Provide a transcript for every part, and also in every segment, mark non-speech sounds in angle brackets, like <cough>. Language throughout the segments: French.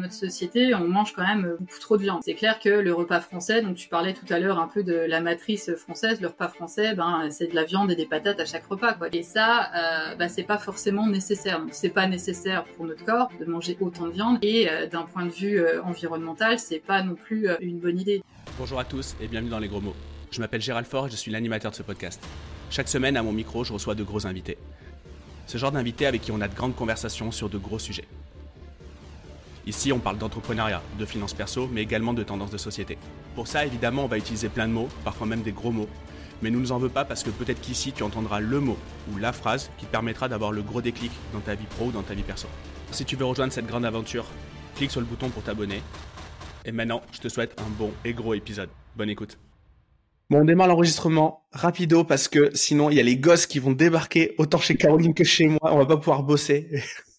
notre société, on mange quand même beaucoup trop de viande. C'est clair que le repas français, donc tu parlais tout à l'heure un peu de la matrice française, le repas français, ben c'est de la viande et des patates à chaque repas, quoi. Et ça, euh, ben, c'est pas forcément nécessaire. C'est pas nécessaire pour notre corps de manger autant de viande, et euh, d'un point de vue euh, environnemental, c'est pas non plus une bonne idée. Bonjour à tous et bienvenue dans les gros mots. Je m'appelle Gérald Faure et je suis l'animateur de ce podcast. Chaque semaine, à mon micro, je reçois de gros invités. Ce genre d'invités avec qui on a de grandes conversations sur de gros sujets. Ici, on parle d'entrepreneuriat, de finances perso, mais également de tendances de société. Pour ça, évidemment, on va utiliser plein de mots, parfois même des gros mots. Mais nous ne nous en veux pas parce que peut-être qu'ici, tu entendras le mot ou la phrase qui te permettra d'avoir le gros déclic dans ta vie pro ou dans ta vie perso. Si tu veux rejoindre cette grande aventure, clique sur le bouton pour t'abonner. Et maintenant, je te souhaite un bon et gros épisode. Bonne écoute. Bon, on démarre l'enregistrement rapido parce que sinon il y a les gosses qui vont débarquer autant chez Caroline que chez moi. On va pas pouvoir bosser. <laughs>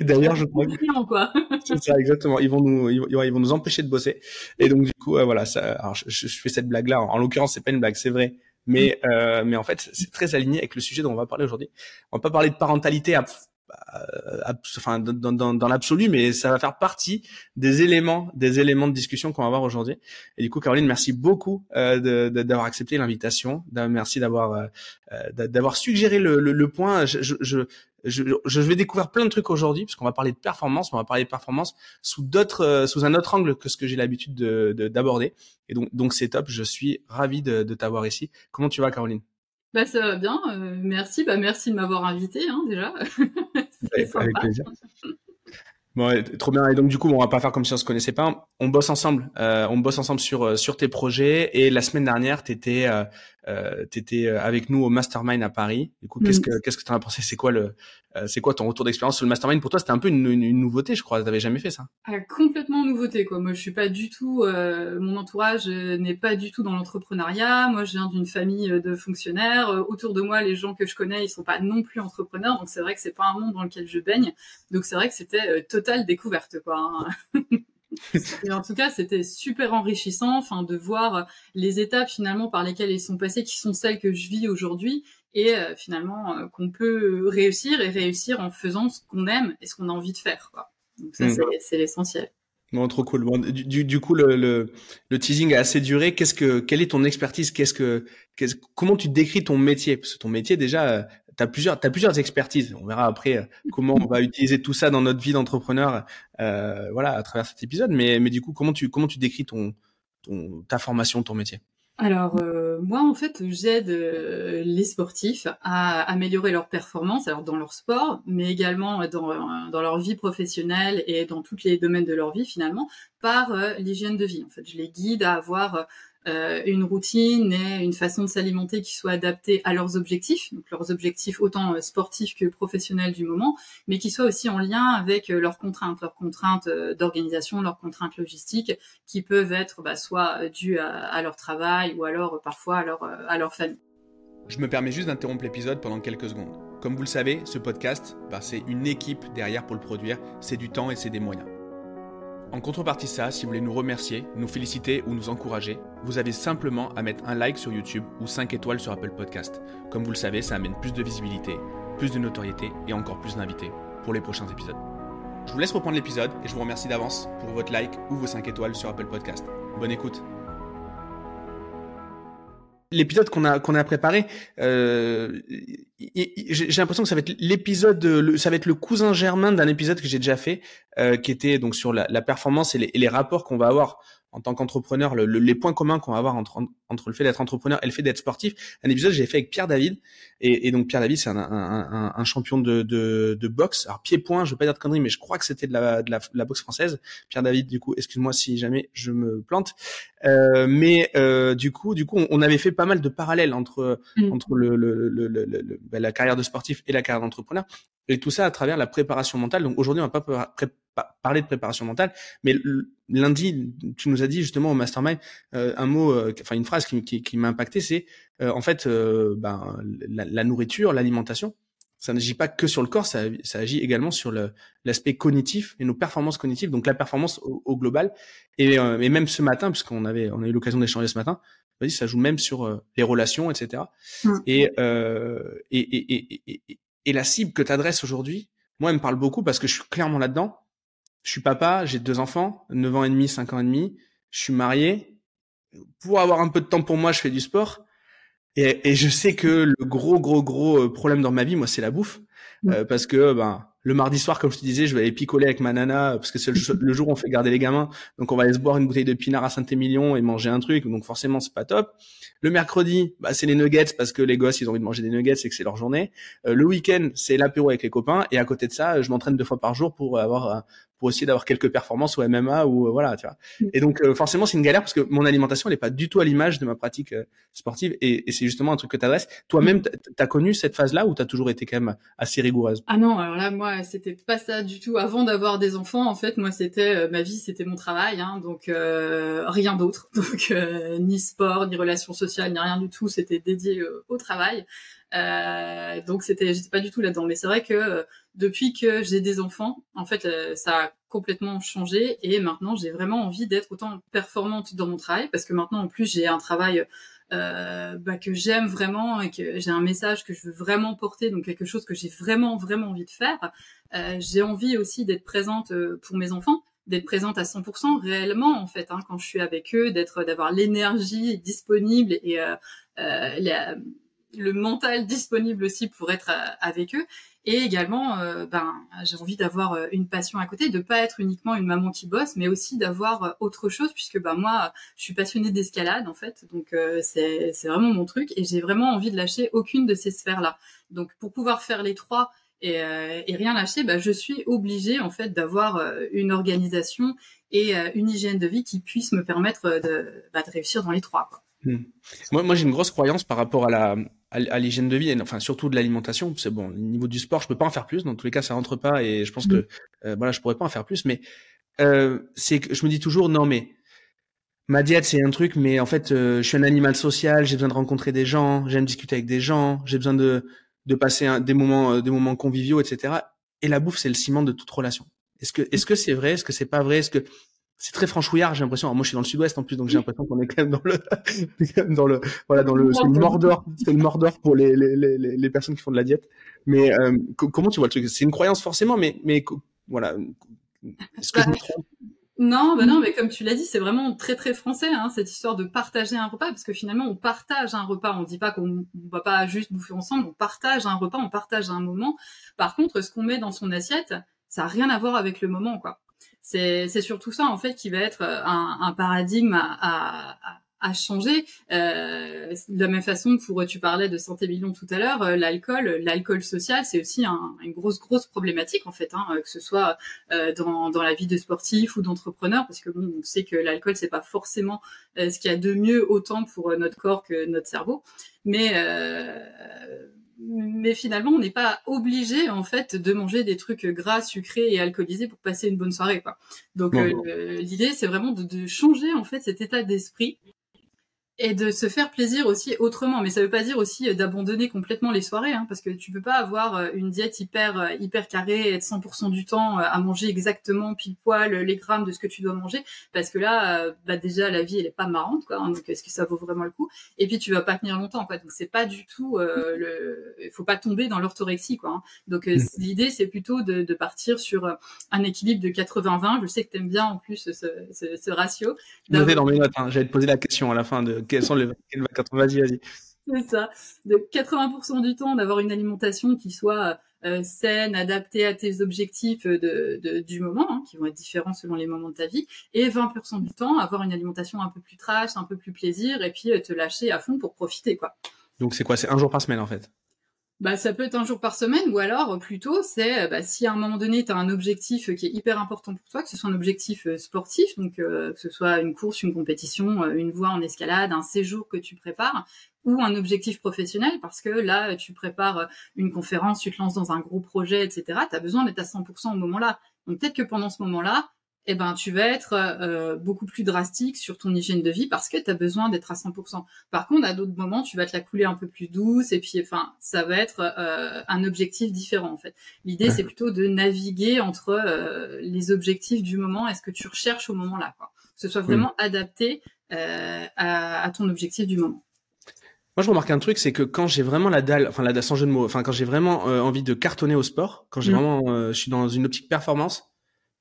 D'ailleurs, je crois quoi. c'est ça exactement. Ils vont nous, ils, vont nous empêcher de bosser. Et donc du coup, euh, voilà. Ça, alors, je, je, fais cette blague là. En, l'occurrence, c'est pas une blague, c'est vrai. Mais euh, mais en fait, c'est très aligné avec le sujet dont on va parler aujourd'hui. On va pas parler de parentalité à enfin dans, dans, dans l'absolu, mais ça va faire partie des éléments, des éléments de discussion qu'on va avoir aujourd'hui. Et du coup, Caroline, merci beaucoup euh, d'avoir accepté l'invitation. Merci d'avoir euh, euh d'avoir suggéré le, le, le point. Je, je, je, je, vais découvrir plein de trucs aujourd'hui, parce qu'on va parler de performance, on va parler de performance sous d'autres, euh, sous un autre angle que ce que j'ai l'habitude de d'aborder. Et donc, donc c'est top. Je suis ravi de, de t'avoir ici. Comment tu vas, Caroline? Bah ça va bien, euh, merci, bah merci de m'avoir invité hein, déjà. <laughs> avec plaisir. Bon, trop bien. Et donc du coup, on va pas faire comme si on se connaissait pas. On bosse ensemble. Euh, on bosse ensemble sur euh, sur tes projets. Et la semaine dernière, t'étais euh, euh, t'étais avec nous au Mastermind à Paris. Du coup, qu'est-ce mm. que qu'est-ce que t'en as pensé? C'est quoi le euh, c'est quoi ton retour d'expérience sur le mastermind? Pour toi, c'était un peu une, une, nouveauté, je crois. T'avais jamais fait ça? Ah, Complètement nouveauté, quoi. Moi, je suis pas du tout. Euh, mon entourage n'est pas du tout dans l'entrepreneuriat. Moi, je viens d'une famille de fonctionnaires. Euh, autour de moi, les gens que je connais, ils sont pas non plus entrepreneurs. Donc, c'est vrai que c'est pas un monde dans lequel je baigne. Donc, c'est vrai que c'était totale découverte, quoi. Hein. <laughs> Et en tout cas, c'était super enrichissant, enfin, de voir les étapes finalement par lesquelles ils sont passés, qui sont celles que je vis aujourd'hui, et euh, finalement euh, qu'on peut réussir et réussir en faisant ce qu'on aime et ce qu'on a envie de faire. Quoi. Donc ça, mmh. c'est l'essentiel. Bon, trop cool. Bon, du, du, coup, le, le, le, teasing a assez duré. Qu'est-ce que, quelle est ton expertise? Qu'est-ce que, comment tu décris ton métier? Parce que ton métier, déjà, euh, as plusieurs, as plusieurs expertises. On verra après <laughs> comment on va utiliser tout ça dans notre vie d'entrepreneur, euh, voilà, à travers cet épisode. Mais, mais du coup, comment tu, comment tu décris ton, ton, ta formation, ton métier? Alors euh, moi en fait j'aide euh, les sportifs à améliorer leur performance alors dans leur sport mais également dans, euh, dans leur vie professionnelle et dans tous les domaines de leur vie finalement par l'hygiène de vie en fait je les guide à avoir euh, une routine et une façon de s'alimenter qui soit adaptée à leurs objectifs, donc leurs objectifs autant euh, sportifs que professionnels du moment, mais qui soit aussi en lien avec euh, leurs contraintes, leurs contraintes d'organisation, leurs contraintes logistiques, qui peuvent être bah, soit dues à, leur travail ou alors parfois à leur, famille. Je me permets juste d'interrompre l'épisode pendant quelques secondes. Comme vous le savez, ce podcast, bah, c'est une équipe derrière pour le produire, c'est du temps et c'est des moyens. En contrepartie ça, si vous voulez nous remercier, nous féliciter ou nous encourager, vous avez simplement à mettre un like sur YouTube ou 5 étoiles sur Apple Podcast. Comme vous le savez, ça amène plus de visibilité, plus de notoriété et encore plus d'invités pour les prochains épisodes. Je vous laisse reprendre l'épisode et je vous remercie d'avance pour votre like ou vos 5 étoiles sur Apple Podcast. Bonne écoute l'épisode qu'on a qu'on a préparé, euh, j'ai l'impression que ça va être l'épisode, ça va être le cousin germain d'un épisode que j'ai déjà fait, euh, qui était donc sur la, performance et les rapports qu'on va avoir en tant qu'entrepreneur, le, les points communs qu'on va avoir entre, entre le fait d'être entrepreneur et le fait d'être sportif. Un épisode que j'ai fait avec Pierre David. Et, et donc Pierre David, c'est un, un, un, champion de, de, de, boxe. Alors pied-point, je veux pas dire de conneries, mais je crois que c'était de la, de, la, la, boxe française. Pierre David, du coup, excuse-moi si jamais je me plante. Euh, mais euh, du coup, du coup, on, avait fait pas mal de parallèles entre mm. entre le, le, le, ben, la carrière de sportif et la carrière d'entrepreneur. Et tout ça à travers la préparation mentale. Donc aujourd'hui, on va pas parler de préparation mentale, mais lundi, tu nous as dit justement au mastermind euh, un mot, euh, enfin une phrase qui, qui, qui m'a impacté, c'est euh, en fait ben, la, nourriture, l'alimentation, ça n'agit pas que sur le corps, ça, ça agit également sur l'aspect cognitif et nos performances cognitives, donc la performance au, global. Et, et, même ce matin, puisqu'on avait on a eu l'occasion d'échanger ce matin, ça joue même sur les relations, etc. Mmh. Et, et, et, et, et, la cible que tu adresses aujourd'hui, moi, elle me parle beaucoup parce que je suis clairement là-dedans je suis papa, j'ai deux enfants, 9 ans et demi, 5 ans et demi, je suis marié. Pour avoir un peu de temps pour moi, je fais du sport. Et, et je sais que le gros, gros, gros euh, problème dans ma vie, moi, c'est la bouffe. Mm. Euh, parce que ben, le mardi soir, comme je te disais, je vais aller picoler avec ma nana parce que c'est le, jour où on fait garder les gamins. Donc on va aller se boire une bouteille de pinard à Saint-Émilion et manger un truc. Donc forcément, c'est pas top. Le mercredi, bah, c'est les nuggets parce que les gosses, ils ont envie de manger des nuggets et que c'est leur journée. Euh, le week-end, c'est l'apéro avec les copains. Et à côté de ça, je m'entraîne deux fois par jour pour avoir pour essayer d'avoir quelques performances au MMA ou euh, voilà, tu vois. Mm. Et donc euh, forcément c'est une galère parce que mon alimentation elle est pas du tout à l'image de ma pratique euh, sportive et, et c'est justement un truc que tu adresses. Toi-même, mm. tu as connu cette phase-là ou tu as toujours été quand même assez rigoureuse? Ah non, alors là moi c'était pas ça du tout. Avant d'avoir des enfants, en fait moi c'était ma vie, c'était mon travail, hein, donc rien d'autre. <laughs> Donc ni sport, ni relations sociales, ni rien du tout. C'était dédié au travail. Euh, donc c'était, j'étais pas du tout là-dedans. Mais c'est vrai que euh, depuis que j'ai des enfants, en fait, euh, ça a complètement changé et maintenant j'ai vraiment envie d'être autant performante dans mon travail parce que maintenant en plus j'ai un travail bah, que j'aime vraiment et que j'ai un message que je veux vraiment porter, donc quelque chose que j'ai vraiment vraiment envie de faire. J'ai envie aussi d'être présente pour mes enfants d'être présente à 100% réellement en fait hein, quand je suis avec eux d'être d'avoir l'énergie disponible et la, le mental disponible aussi pour être euh, avec eux. Et également, euh, ben, j'ai envie d'avoir euh, une passion à côté, de pas être uniquement une maman qui bosse, mais aussi d'avoir autre chose, puisque ben moi, je suis passionnée d'escalade en fait, donc c'est c'est vraiment mon truc, et j'ai vraiment envie de lâcher aucune de ces sphères-là. Donc pour pouvoir faire les trois et, et rien lâcher, ben, je suis obligée en fait d'avoir une organisation et une hygiène de vie qui puisse me permettre de, bah, réussir dans les trois. Hmm. Moi j'ai une grosse croyance par rapport à la à, l'hygiène de vie, et, enfin surtout de l'alimentation. C'est bon, au niveau du sport, je peux pas en faire plus. Dans tous les cas, ça rentre pas, et je pense que hmm. euh, voilà, je pourrais pas en faire plus. Mais euh, c'est que je me dis toujours non, mais ma diète c'est un truc, mais en fait, euh, je suis un animal social. J'ai besoin de rencontrer des gens, j'aime discuter avec des gens, j'ai besoin de de passer un, des moments euh, des moments conviviaux, etc. Et la bouffe, c'est le ciment de toute relation. Est-ce que est-ce que c'est vrai? Est-ce que c'est pas vrai? Est-ce que c'est très franchouillard, j'ai l'impression. moi, je suis dans le sud-ouest en plus, donc j'ai l'impression qu'on est quand même dans le, <laughs> dans le, voilà, dans le, c'est le Mordor, c'est le Mordor pour les, les, les, les, personnes qui font de la diète. Mais euh, comment tu vois le truc? C'est une croyance forcément, mais, mais voilà. Est-ce que je me bah, trompe? non, bah non, mais comme tu l'as dit, c'est vraiment très très français hein, cette histoire de partager un repas, parce que finalement on partage un repas. On dit pas qu'on va pas juste bouffer ensemble, on partage un repas, on partage un moment. Par contre, ce qu'on met dans son assiette, ça a rien à voir avec le moment, quoi c'est surtout ça en fait qui va être euh, un, un paradigme à, à, à changer. Euh, de la même façon pour tu parlais de santé million tout à l'heure, euh, l'alcool, l'alcool social, c'est aussi un, une grosse grosse problématique en fait, hein, que ce soit euh, dans, dans la vie de sportif ou d'entrepreneur, parce que bon, on sait que l'alcool c'est pas forcément euh, ce qu'il y a de mieux autant pour notre corps que notre cerveau, mais mais finalement, on n'est pas obligé en fait de manger des trucs gras, sucrés et alcoolisés pour passer une bonne soirée. Quoi. Donc euh, l'idée, c'est vraiment de, de, changer en fait cet état d'esprit et de se faire plaisir aussi autrement. Mais ça veut pas dire aussi euh, d'abandonner complètement les soirées, hein, parce que tu peux pas avoir euh, une diète hyper euh, hyper carrée être 100% du temps à manger exactement pile poil les grammes de ce que tu dois manger, parce que là, bah déjà la vie elle est pas marrante, quoi. Hein, donc est-ce que ça vaut vraiment le coup? Et puis tu vas pas tenir longtemps, quoi. Donc c'est pas du tout le, il faut pas tomber dans l'orthorexie, quoi. Hein. Donc mm. l'idée c'est plutôt de, de, partir sur un équilibre de 80-20. Je sais que t'aimes bien en plus ce, ce, ce ratio. Dans mes notes. Hein. J'allais te poser la question à la fin de quels sont les Vas-y, vas-y. C'est ça. De 80% du temps, d'avoir une alimentation qui soit euh, saine, adaptée à tes objectifs de, de du moment, hein, qui vont être différents selon les moments de ta vie, et 20% du temps, avoir une alimentation un peu plus trash, un peu plus plaisir, et puis euh, te lâcher à fond pour profiter, quoi. Donc c'est quoi? C'est un jour par semaine en fait? Bah, ça peut être un jour par semaine, ou alors plutôt c'est bah, si à un moment donné tu as un objectif qui est hyper important pour toi, que ce soit un objectif euh, sportif, donc euh, que ce soit une course, une compétition, euh, une voie en escalade, un séjour que tu prépares, ou un objectif professionnel, parce que là tu prépares une conférence, tu te lances dans un gros projet, etc. Tu as besoin d'être à 100% au moment-là. Donc peut-être que pendant ce moment-là, eh ben tu vas être euh, beaucoup plus drastique sur ton hygiène de vie parce que tu as besoin d'être à 100%. Par contre, à d'autres moments, tu vas te la couler un peu plus douce et puis enfin, ça va être euh, un objectif différent en fait. L'idée c'est plutôt de naviguer entre euh, les objectifs du moment et ce que tu recherches au moment là quoi. Que ce soit vraiment adapté à, à ton objectif du moment. Moi, je remarque un truc, c'est que quand j'ai vraiment la dalle, enfin la dalle sans jeu de mots, enfin quand j'ai vraiment envie de cartonner au sport, quand j'ai mmh. vraiment, je suis dans une optique performance,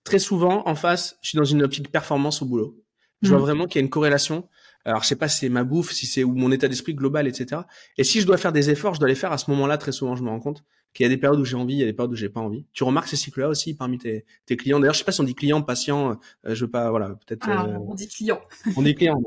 très souvent, en face, je suis dans une optique performance au boulot. Je vois mm. vraiment qu'il y a une corrélation. Alors, je sais pas si c'est ma bouffe, si c'est ou mon état d'esprit global, etc. Et si je dois faire des efforts, je dois les faire à ce moment-là. Très souvent, je me rends compte qu'il y a des périodes où j'ai envie, il y a des périodes où j'ai pas envie. Tu remarques ces cycles-là aussi parmi tes, tes clients? D'ailleurs, je sais pas si on dit client, patient. Euh, je veux pas, voilà, peut-être. Ah, euh, on dit client. On dit client.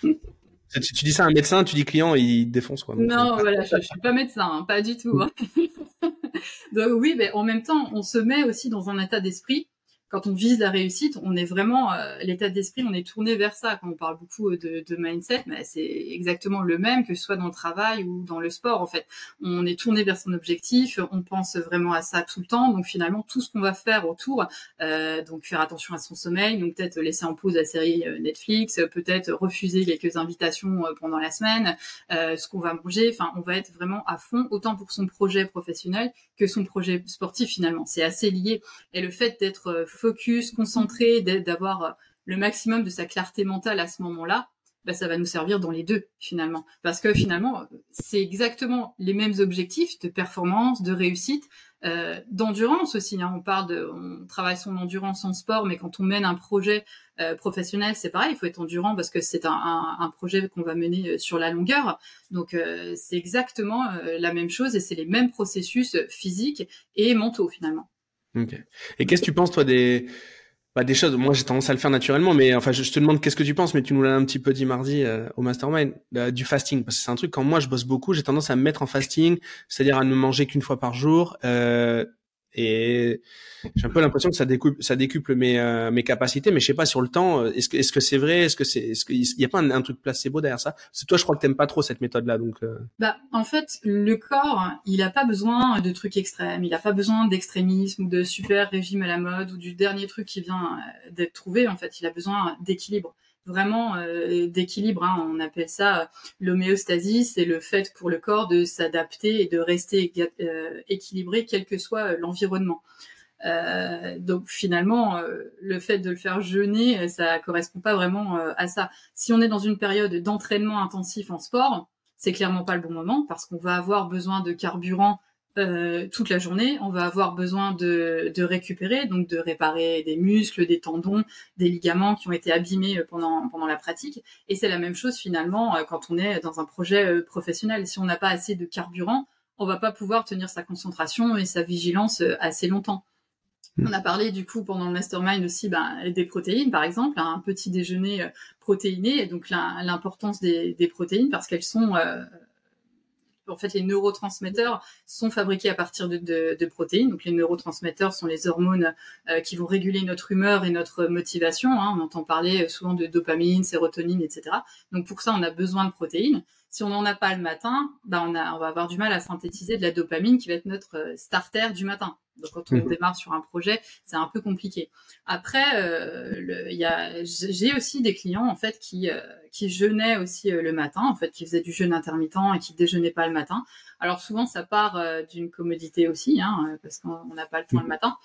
tu, tu, dis ça à un médecin, tu dis client, il défonce quoi. non, euh, voilà, je, je, suis pas médecin, hein, pas du tout. Hein. <laughs> <laughs> Donc oui, mais en même temps, on se met aussi dans un état d'esprit quand on vise la réussite, on est vraiment euh, l'état d'esprit, on est tourné vers ça. Quand on parle beaucoup euh, de, mindset, mais c'est exactement le même que ce soit dans le travail ou dans le sport. En fait, on est tourné vers son objectif, on pense vraiment à ça tout le temps. Donc finalement, tout ce qu'on va faire autour, euh, donc faire attention à son sommeil, donc peut-être laisser en pause la série Netflix, peut-être refuser quelques invitations pendant la semaine, ce qu'on va manger. Enfin, on va être vraiment à fond, autant pour son projet professionnel que son projet sportif. Finalement, c'est assez lié. Et le fait d'être focus, concentré, d'avoir euh, le maximum de sa clarté mentale à ce moment-là, bah, ça va nous servir dans les deux finalement. Parce que finalement, c'est exactement les mêmes objectifs de performance, de réussite, euh, d'endurance aussi. Hein. On parle de, on travaille son endurance en sport, mais quand on mène un projet euh, professionnel, c'est pareil. Il faut être endurant parce que c'est un, projet qu'on va mener sur la longueur. Donc c'est exactement la même chose et c'est les mêmes processus physiques et mentaux finalement. Ok. Et qu'est-ce que tu penses, toi, des, bah, des choses? Moi, j'ai tendance à le faire naturellement, mais enfin, je, te demande qu'est-ce que tu penses, mais tu nous l'as un petit peu dit mardi euh, au Mastermind, du fasting, parce que c'est un truc, quand moi, je bosse beaucoup, j'ai tendance à me mettre en fasting, c'est-à-dire à ne manger qu'une fois par jour, euh, et j'ai un peu l'impression que ça décuple, ça décuple mes, euh, mes capacités, mais je sais pas sur le temps. Euh, est-ce que est-ce que c'est vrai Est-ce que c'est est-ce qu'il y a pas un, truc placebo derrière ça? C'est toi, je crois que t'aimes pas trop cette méthode-là, donc. Euh. Bah, en fait, le corps, il a pas besoin de trucs extrêmes. Il a pas besoin d'extrémisme ou de super régime à la mode ou du dernier truc qui vient d'être trouvé. En fait, il a besoin d'équilibre vraiment euh, d'équilibre. Hein. On appelle ça euh, l'homéostasie, c'est le fait pour le corps de s'adapter et de rester euh, équilibré quel que soit l'environnement. donc finalement, le fait de le faire jeûner, ça correspond pas vraiment à ça. Si on est dans une période d'entraînement intensif en sport, c'est clairement pas le bon moment parce qu'on va avoir besoin de carburant euh, toute la journée, on va avoir besoin de, de, récupérer, donc de réparer des muscles, des tendons, des ligaments qui ont été abîmés euh, pendant, pendant la pratique. Et c'est la même chose finalement euh, quand on est dans un projet professionnel. Si on n'a pas assez de carburant, on va pas pouvoir tenir sa concentration et sa vigilance assez longtemps. Mm. On a parlé du coup pendant le mastermind aussi ben, des protéines, par exemple, un petit déjeuner protéiné, donc l'importance des, des, protéines parce qu'elles sont en fait, les neurotransmetteurs sont fabriqués à partir de, protéines. Donc, les neurotransmetteurs sont les hormones euh, qui vont réguler notre humeur et notre motivation. Hein. On entend parler souvent de dopamine, sérotonine, etc. Donc, pour ça, on a besoin de protéines. Si on n'en a pas le matin, ben on, a, on va avoir du mal à synthétiser de la dopamine qui va être notre euh, starter du matin. Donc quand on mhm. démarre sur un projet, c'est un peu compliqué. Après, euh, j'ai aussi des clients en fait qui euh, qui jeûnaient aussi euh, le matin, en fait, qui faisaient du jeûne intermittent et qui déjeunaient pas le matin. Alors souvent, ça part euh, d'une commodité aussi, hein, parce qu'on n'a pas le temps le mhm. matin.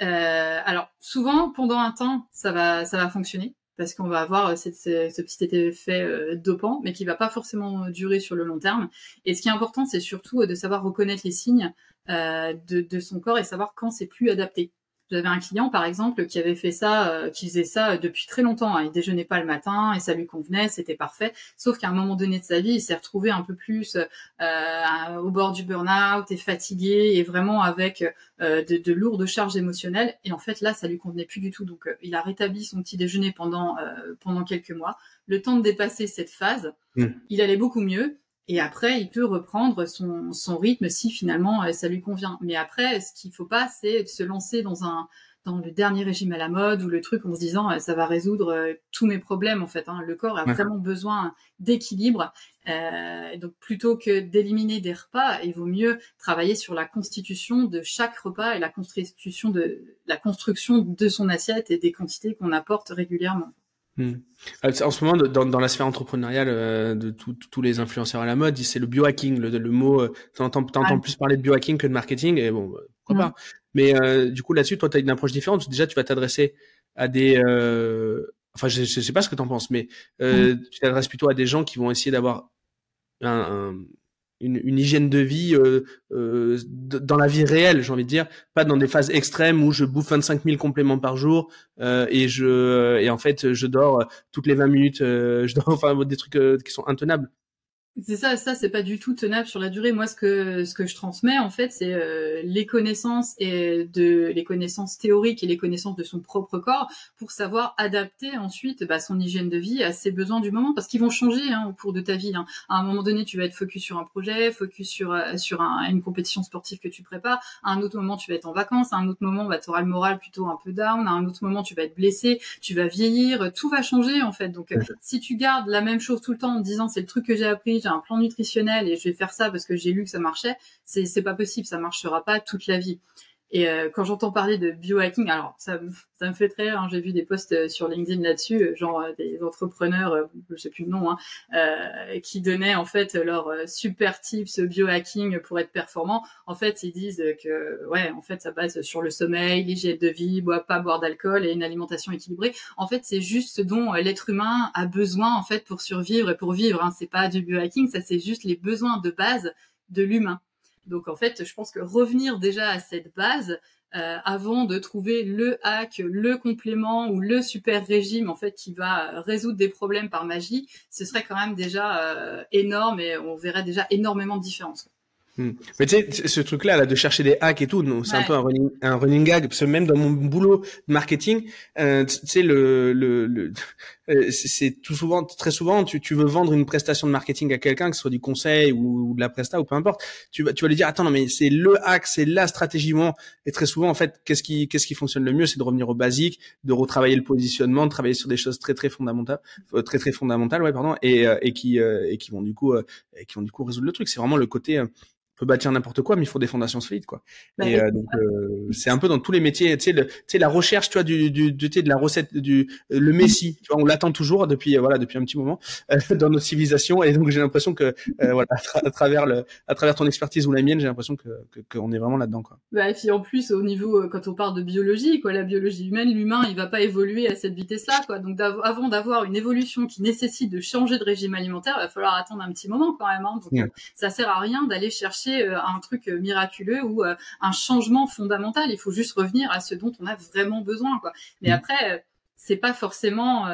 alors souvent, pendant un temps, ça va ça va fonctionner parce qu'on va avoir ce, ce, petit effet dopant, mais qui va pas forcément durer sur le long terme. Et ce qui est important, c'est surtout de savoir reconnaître les signes euh, de, son corps et savoir quand c'est plus adapté. J'avais un client, par exemple, qui avait fait ça, euh, qui faisait ça depuis très longtemps. Hein. Il déjeunait pas le matin et ça lui convenait, c'était parfait. Sauf qu'à un moment donné de sa vie, il s'est retrouvé un peu plus euh, au bord du burn-out et fatigué et vraiment avec euh, de, de, lourdes charges émotionnelles. Et en fait, là, ça lui convenait plus du tout. Donc, il a rétabli son petit déjeuner pendant pendant quelques mois. Le temps de dépasser cette phase, mmh. il allait beaucoup mieux. Et après, il peut reprendre son, son rythme si finalement euh, ça lui convient. Mais après, ce qu'il faut pas, c'est de se lancer dans un dans le dernier régime à la mode ou le truc en se disant euh, ça va résoudre euh, tous mes problèmes en fait. Hein. Le corps a vraiment besoin d'équilibre. Euh, donc plutôt que d'éliminer des repas, il vaut mieux travailler sur la constitution de chaque repas et la constitution de la construction de son assiette et des quantités qu'on apporte régulièrement. Hmm. Euh, en ce moment, dans, dans la sphère entrepreneuriale euh, de tous les influenceurs à la mode, c'est le biohacking, le, le mot. Euh, t'entends entends plus parler de biohacking que de marketing, et bon, pourquoi pas. Mais du coup, là-dessus, toi, tu as une approche différente. Déjà, tu vas t'adresser à des. enfin, je, je sais pas ce que tu en penses, mais tu t'adresses plutôt à des gens qui vont essayer d'avoir un, une, hygiène de vie euh, euh, dans la vie réelle, j'ai envie de dire, pas dans des phases extrêmes où je bouffe 25 000 compléments par jour euh, et je et en fait je dors toutes les 20 minutes, <laughs> je dors enfin des trucs qui sont intenables. C'est ça, ça c'est pas du tout tenable sur la durée. Moi, ce que ce que je transmets en fait, c'est euh, les connaissances et de les connaissances théoriques et les connaissances de son propre corps pour savoir adapter ensuite bah, son hygiène de vie à ses besoins du moment, parce qu'ils vont changer hein, au cours de ta vie. Hein. À un moment donné, tu vas être focus sur un projet, focus sur euh, sur un, une compétition sportive que tu prépares. À un autre moment, tu vas être en vacances. À un autre moment, bah, tu auras le moral plutôt un peu down. À un autre moment, tu vas être blessé, tu vas vieillir. Tout va changer en fait. Donc, euh, si tu gardes la même chose tout le temps en disant c'est le truc que j'ai appris un plan nutritionnel et je vais faire ça parce que j'ai lu que ça marchait, c'est c'est pas possible, ça marchera pas toute la vie. Et euh, quand j'entends parler de biohacking, alors ça, ça me fait très rire. Hein, j'ai vu des posts euh, sur LinkedIn là-dessus, euh, genre des entrepreneurs, je sais plus le nom, hein, euh, qui donnaient en fait leur super tips biohacking pour être performant. En fait, ils disent que ouais, en fait, ça base sur le sommeil, l'hygiène de vie, boire pas boire d'alcool et une alimentation équilibrée. En fait, c'est juste ce dont l'être humain a besoin en fait pour survivre et pour vivre. Hein. C'est pas du biohacking, ça c'est juste les besoins de base de l'humain. Donc en fait, je pense que revenir déjà à cette base euh, avant de trouver le hack, le complément ou le super régime en fait qui va résoudre des problèmes par magie, ce serait quand même déjà euh, énorme et on verrait déjà énormément de différences. Hmm. Mais tu sais, ce truc-là, là, de chercher des hacks et tout, c'est un peu un running, un running gag. Parce que même dans mon boulot de marketing, euh, tu sais, le, le, le euh, c'est tout souvent, très souvent, tu, tu veux vendre une prestation de marketing à quelqu'un, que ce soit du conseil ou, de la presta ou peu importe. Tu vas, tu vas lui dire, attends, non, mais c'est le hack, c'est la stratégie. Et très souvent, en fait, qu'est-ce qui, qu'est-ce qui fonctionne le mieux, c'est de revenir au basique, de retravailler le positionnement, de travailler sur des choses très, très fondamentales, euh, très, très fondamentales, ouais, pardon, et, et qui, et qui vont du coup, qui vont du coup résoudre le truc. C'est vraiment le côté peut bâtir n'importe quoi, mais il faut des fondations solides, quoi. Bah, et euh, donc euh, c'est un peu dans tous les métiers, tu sais, tu sais la recherche, tu vois, du, du, du de la recette, du le messie, tu vois, on l'attend toujours depuis voilà depuis un petit moment euh, dans notre civilisation, et donc j'ai l'impression que voilà à, travers le à travers ton expertise ou la mienne, j'ai l'impression que qu'on est vraiment là-dedans, quoi. Bah et puis en plus au niveau quand on parle de biologie, quoi, la biologie humaine, l'humain, il va pas évoluer à cette vitesse-là, quoi. Donc avant d'avoir une évolution qui nécessite de changer de régime alimentaire, il va falloir attendre un petit moment quand même. Hein. Donc ça sert à rien d'aller chercher euh, un truc euh, miraculeux ou euh, un changement fondamental. Il faut juste revenir à ce dont on a vraiment besoin. Quoi. Mais mm. après, c'est pas forcément,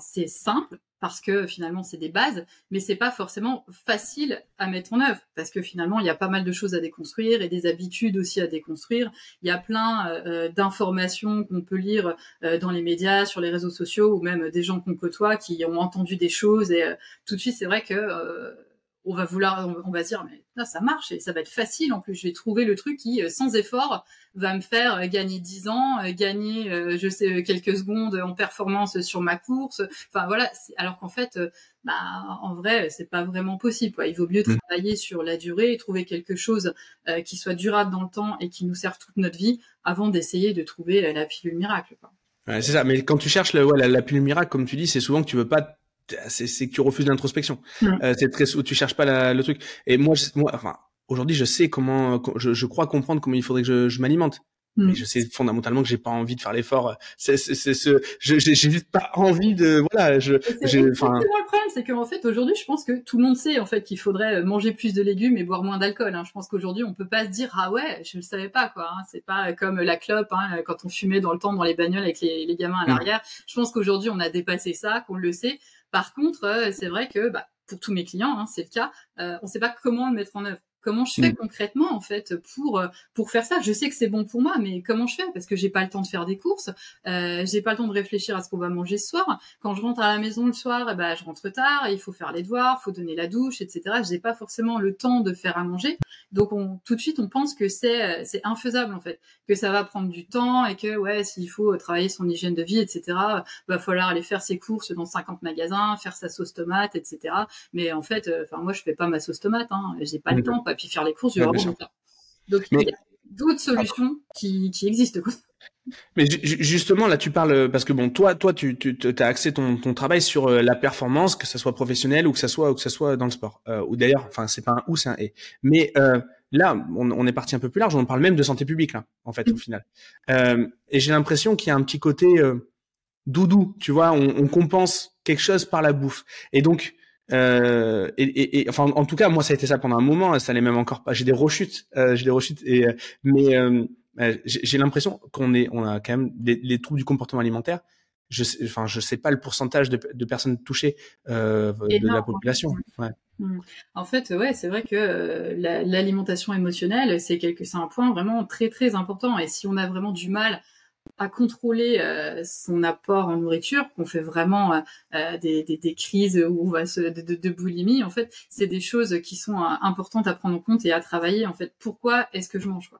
c'est simple parce que finalement c'est des bases, mais c'est pas forcément facile à mettre en œuvre parce que finalement il y a pas mal de choses à déconstruire et des habitudes aussi à déconstruire. Il y a plein d'informations qu'on peut lire dans les médias, sur les réseaux sociaux ou même des gens qu'on côtoie qui ont entendu des choses et tout de suite c'est vrai que on va vouloir, on va se dire, mais là, ça marche et ça va être facile. En plus, je vais trouver le truc qui, euh, sans effort, va me faire euh, gagner 10 ans, euh, gagner, je sais, quelques secondes en performance sur ma course. Enfin, voilà. Alors qu'en fait, bah, en vrai, c'est pas vraiment possible. Quoi. Il vaut mieux mm. travailler sur la durée et trouver quelque chose qui soit durable dans le temps et qui nous serve toute notre vie avant d'essayer de trouver la pilule miracle. c'est ça. Mais quand tu cherches la, la pilule miracle, comme tu dis, c'est souvent que tu veux pas c'est que tu refuses l'introspection. Euh, c'est très, tu cherches pas le truc. Et moi, moi enfin, aujourd'hui, je sais comment, je, je, crois comprendre comment il faudrait que je, je m'alimente. Mais je sais fondamentalement que j'ai pas envie de faire l'effort. C'est, c'est, ce, j'ai juste pas envie de, voilà, je, j'ai, enfin. Le problème, c'est qu'en fait, aujourd'hui, je pense que tout le monde sait, en fait, qu'il faudrait manger plus de légumes et boire moins d'alcool. Hein. Je pense qu'aujourd'hui, on peut pas se dire, ah ouais, je le savais pas, quoi. Hein. C'est pas comme la clope, hein, quand on fumait dans le temps dans les bagnoles avec les, les gamins à mm. l'arrière. Je pense qu'aujourd'hui, on a dépassé ça, qu'on le sait. Par contre, euh, c'est vrai que bah, pour tous mes clients, hein, c'est le cas, euh, on ne sait pas comment le mettre en œuvre. Comment je fais mm. concrètement en fait pour euh, pour faire ça? Je sais que c'est bon pour moi, mais comment je fais? Parce que j'ai pas le temps de faire des courses, euh, j'ai pas le temps de réfléchir à ce qu'on va manger ce soir. Quand je rentre à la maison le soir, eh ben, je rentre tard, il faut faire les devoirs, faut donner la douche, etc. J'ai pas forcément le temps de faire à manger, donc on, tout de suite on pense que c'est c'est infaisable en fait, que ça va prendre du temps et que ouais s'il faut travailler son hygiène de vie, etc. Va falloir aller faire ses courses dans 50 magasins, faire sa sauce tomate, etc. Mais en fait, euh, enfin moi je fais pas ma sauce tomate, hein, j'ai pas le temps puis faire les courses, je vais vraiment Donc, il y a d'autres solutions qui, qui existent, quoi. Mais justement, là, tu parles parce que bon, toi, toi, tu, tu as axé ton, ton travail sur euh, la performance, que ça soit professionnel ou que ça soit ou que ça soit dans le sport. Euh, ou d'ailleurs, enfin, c'est pas un ou, c'est un et. Mais euh, là, on, on, est parti un peu plus large. On parle même de santé publique là, en fait, au mm. final. Euh, et j'ai l'impression qu'il y a un petit côté euh, doudou. Tu vois, on, on, compense quelque chose par la bouffe. Et donc, Euh, et, et, enfin, en tout cas, moi, ça a été ça pendant un moment. Ça n'est même encore pas. J'ai des rechutes. Euh, j'ai des rechutes. Et mais j'ai l'impression qu'on est, on a quand même les, troubles du comportement alimentaire. Je, sais, enfin, je sais pas le pourcentage de, de personnes touchées de la population. Ouais. Mmh. En fait, ouais, c'est vrai que l'alimentation émotionnelle, c'est quelque, c'est un point vraiment très très important. Et si on a vraiment du mal à contrôler euh, son apport en nourriture, qu'on fait vraiment euh, euh, des, crises se, de, boulimie, en fait, c'est des choses qui sont importantes à prendre en compte et à travailler. En fait, pourquoi est-ce que je mange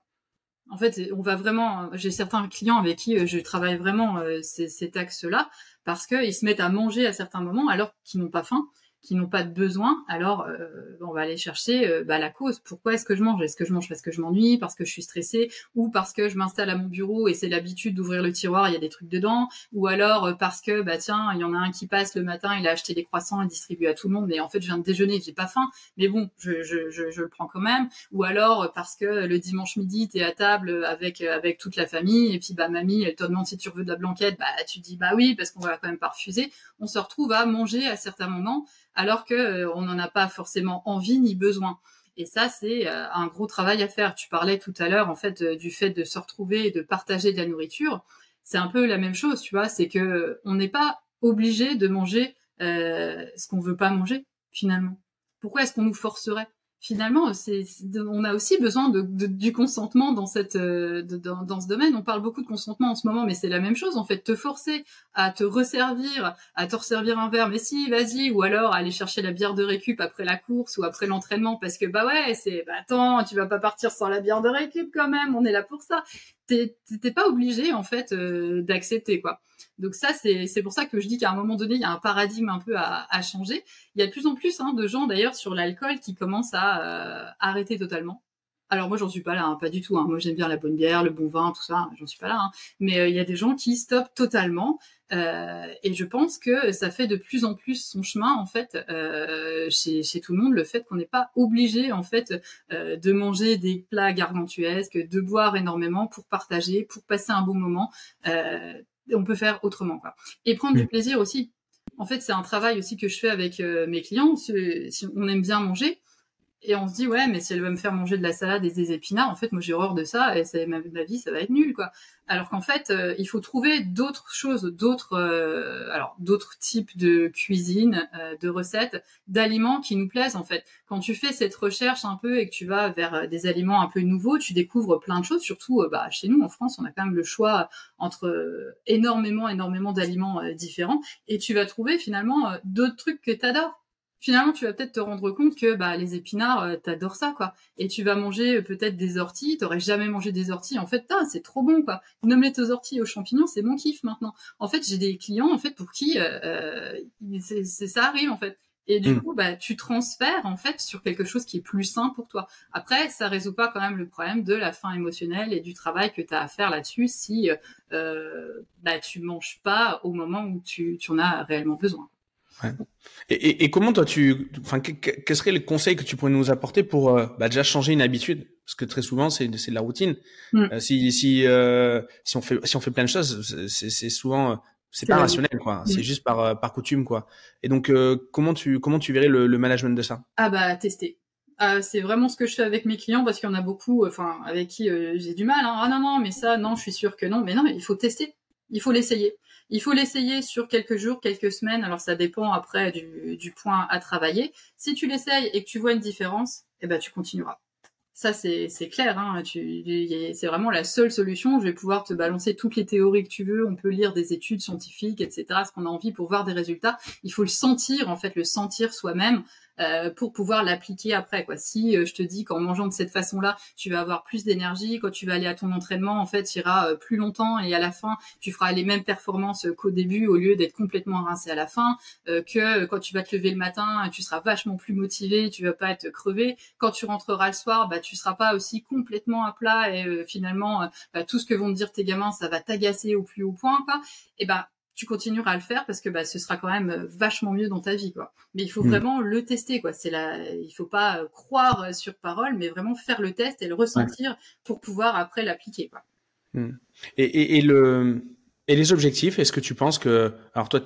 En fait, on va vraiment. J'ai certains clients avec qui je travaille vraiment ces, cet axe-là parce qu'ils se mettent à manger à certains moments alors qu'ils n'ont pas faim qui n'ont pas de besoin, alors euh, on va aller chercher euh, bah, la cause. Pourquoi est-ce que je mange? Est-ce que je mange parce que je m'ennuie, parce que je suis stressée, ou parce que je m'installe à mon bureau et c'est l'habitude d'ouvrir le tiroir, il y a des trucs dedans, ou alors euh, parce que bah tiens, il y en a un qui passe le matin, il a acheté des croissants et distribue à tout le monde, mais en fait je viens de déjeuner, j'ai pas faim, mais bon, je, je, je, je, le prends quand même, ou alors parce que le dimanche midi t'es à table avec avec toute la famille et puis bah mamie elle te demande si tu veux de la blanquette, bah tu dis bah oui parce qu'on va quand même pas refuser. On se retrouve à manger à certains moments alors que euh, on n'en a pas forcément envie ni besoin. Et ça, c'est euh, un gros travail à faire. Tu parlais tout à l'heure, en fait, euh, du fait de se retrouver et de partager de la nourriture. C'est un peu la même chose, tu vois. C'est que on n'est pas obligé de manger ce qu'on veut pas manger, finalement. Pourquoi est-ce qu'on nous forcerait? Finalement, on a aussi besoin du consentement euh, dans, ce domaine. On parle beaucoup de consentement en ce moment, mais c'est la même chose. En fait, te forcer à te resservir, à te resservir un verre, mais si, vas-y, ou alors aller chercher la bière de récup après la course ou après l'entraînement, parce que bah ouais, c'est, bah attends, tu vas pas partir sans la bière de récup quand même. On est là pour ça. T'es, pas obligé en fait euh, d'accepter quoi. Donc ça, c'est pour ça que je dis qu'à un moment donné, il y a un paradigme un peu à, à changer. Il y a de plus en plus hein, de gens d'ailleurs sur l'alcool qui commencent à euh, arrêter totalement. Alors moi j'en suis pas là, hein, pas du tout. Hein. Moi j'aime bien la bonne bière, le bon vin, tout ça. J'en suis pas là. Hein. Mais euh, il y a des gens qui stoppent totalement. Euh, et je pense que ça fait de plus en plus son chemin en fait euh, chez, chez, tout le monde le fait qu'on n'est pas obligé en fait euh, de manger des plats gargantuesques, de boire énormément pour partager, pour passer un bon moment. Euh, on peut faire autrement quoi. Et prendre du plaisir aussi. En fait, c'est un travail aussi que je fais avec mes clients. Si on aime bien manger, et on se dit ouais mais si elle va me faire manger de la salade et des épinards en fait moi j'ai horreur de ça et c'est ma, vie ça va être nul quoi. Alors qu'en fait euh, il faut trouver d'autres choses d'autres euh, alors d'autres types de cuisine euh, de recettes d'aliments qui nous plaisent en fait. Quand tu fais cette recherche un peu et que tu vas vers des aliments un peu nouveaux tu découvres plein de choses. Surtout bah chez nous en France on a quand même le choix entre énormément énormément d'aliments différents. Et tu vas trouver finalement d'autres trucs que tu adores finalement tu vas peut-être te rendre compte que bah les épinards euh, t'adores ça quoi. Et tu vas manger euh, peut-être des orties t'aurais jamais mangé des orties. En fait c'est trop bon quoi. Une aux orties aux champignons c'est mon kiff maintenant. En fait j'ai des clients en fait pour qui euh, euh c'est ça arrive en fait. Et du hmm. coup bah tu transfères en fait sur quelque chose qui est plus sain pour toi. Après ça résout pas quand même le problème de la faim émotionnelle et du travail que tu as à faire là-dessus si euh, bah tu manges pas au moment où tu, tu en as réellement besoin Ouais. Et, et, et, comment toi tu, enfin, quels seraient les conseils que tu pourrais nous apporter pour euh, bah, déjà changer une habitude? Parce que très souvent c'est c'est de la routine. Mm. Euh, si si euh, si on fait si on fait plein de choses, c'est c'est souvent euh, c'est pas rationnel quoi. Mm. C'est juste par par coutume quoi. Et donc comment tu comment tu verrais le, le management de ça? Ah bah tester. Euh, c'est vraiment ce que je fais avec mes clients parce qu'il y en a beaucoup, enfin avec qui j'ai du mal. Hein. Ah non non, mais ça non, je suis sûre que non. Mais non, il faut tester. Il faut l'essayer. Il faut l'essayer sur quelques jours, quelques semaines. Alors ça dépend après du, du point à travailler. Si tu l'essayes et que tu vois une différence, eh ben tu continueras. Ça c'est clair. Hein. C'est vraiment la seule solution. Je vais pouvoir te balancer toutes les théories que tu veux. On peut lire des études scientifiques, etc. Ce qu'on a envie pour voir des résultats. Il faut le sentir en fait, le sentir soi-même. Euh, pour pouvoir l'appliquer après. Quoi. Si euh, je te dis qu'en mangeant de cette façon-là, tu vas avoir plus d'énergie, quand tu vas aller à ton entraînement, en fait, tu iras euh, plus longtemps et à la fin, tu feras les mêmes performances qu'au début au lieu d'être complètement rincé à la fin, que quand tu vas te lever le matin, tu seras vachement plus motivé, tu vas pas être crevé. Quand tu rentreras le soir, bah, tu seras pas aussi complètement à plat et finalement, bah, tout ce que vont te dire tes gamins, ça va t'agacer au plus haut point. Quoi. Et bah, tu continueras à le faire parce que bah, ce sera quand même euh, vachement mieux dans ta vie quoi. Mais il faut mm. vraiment le tester quoi. C'est la, il faut pas euh, croire sur parole, mais vraiment faire le test et le ressentir pour pouvoir après l'appliquer quoi. Mm. Et, et, et, le et les objectifs, est-ce que tu penses que alors toi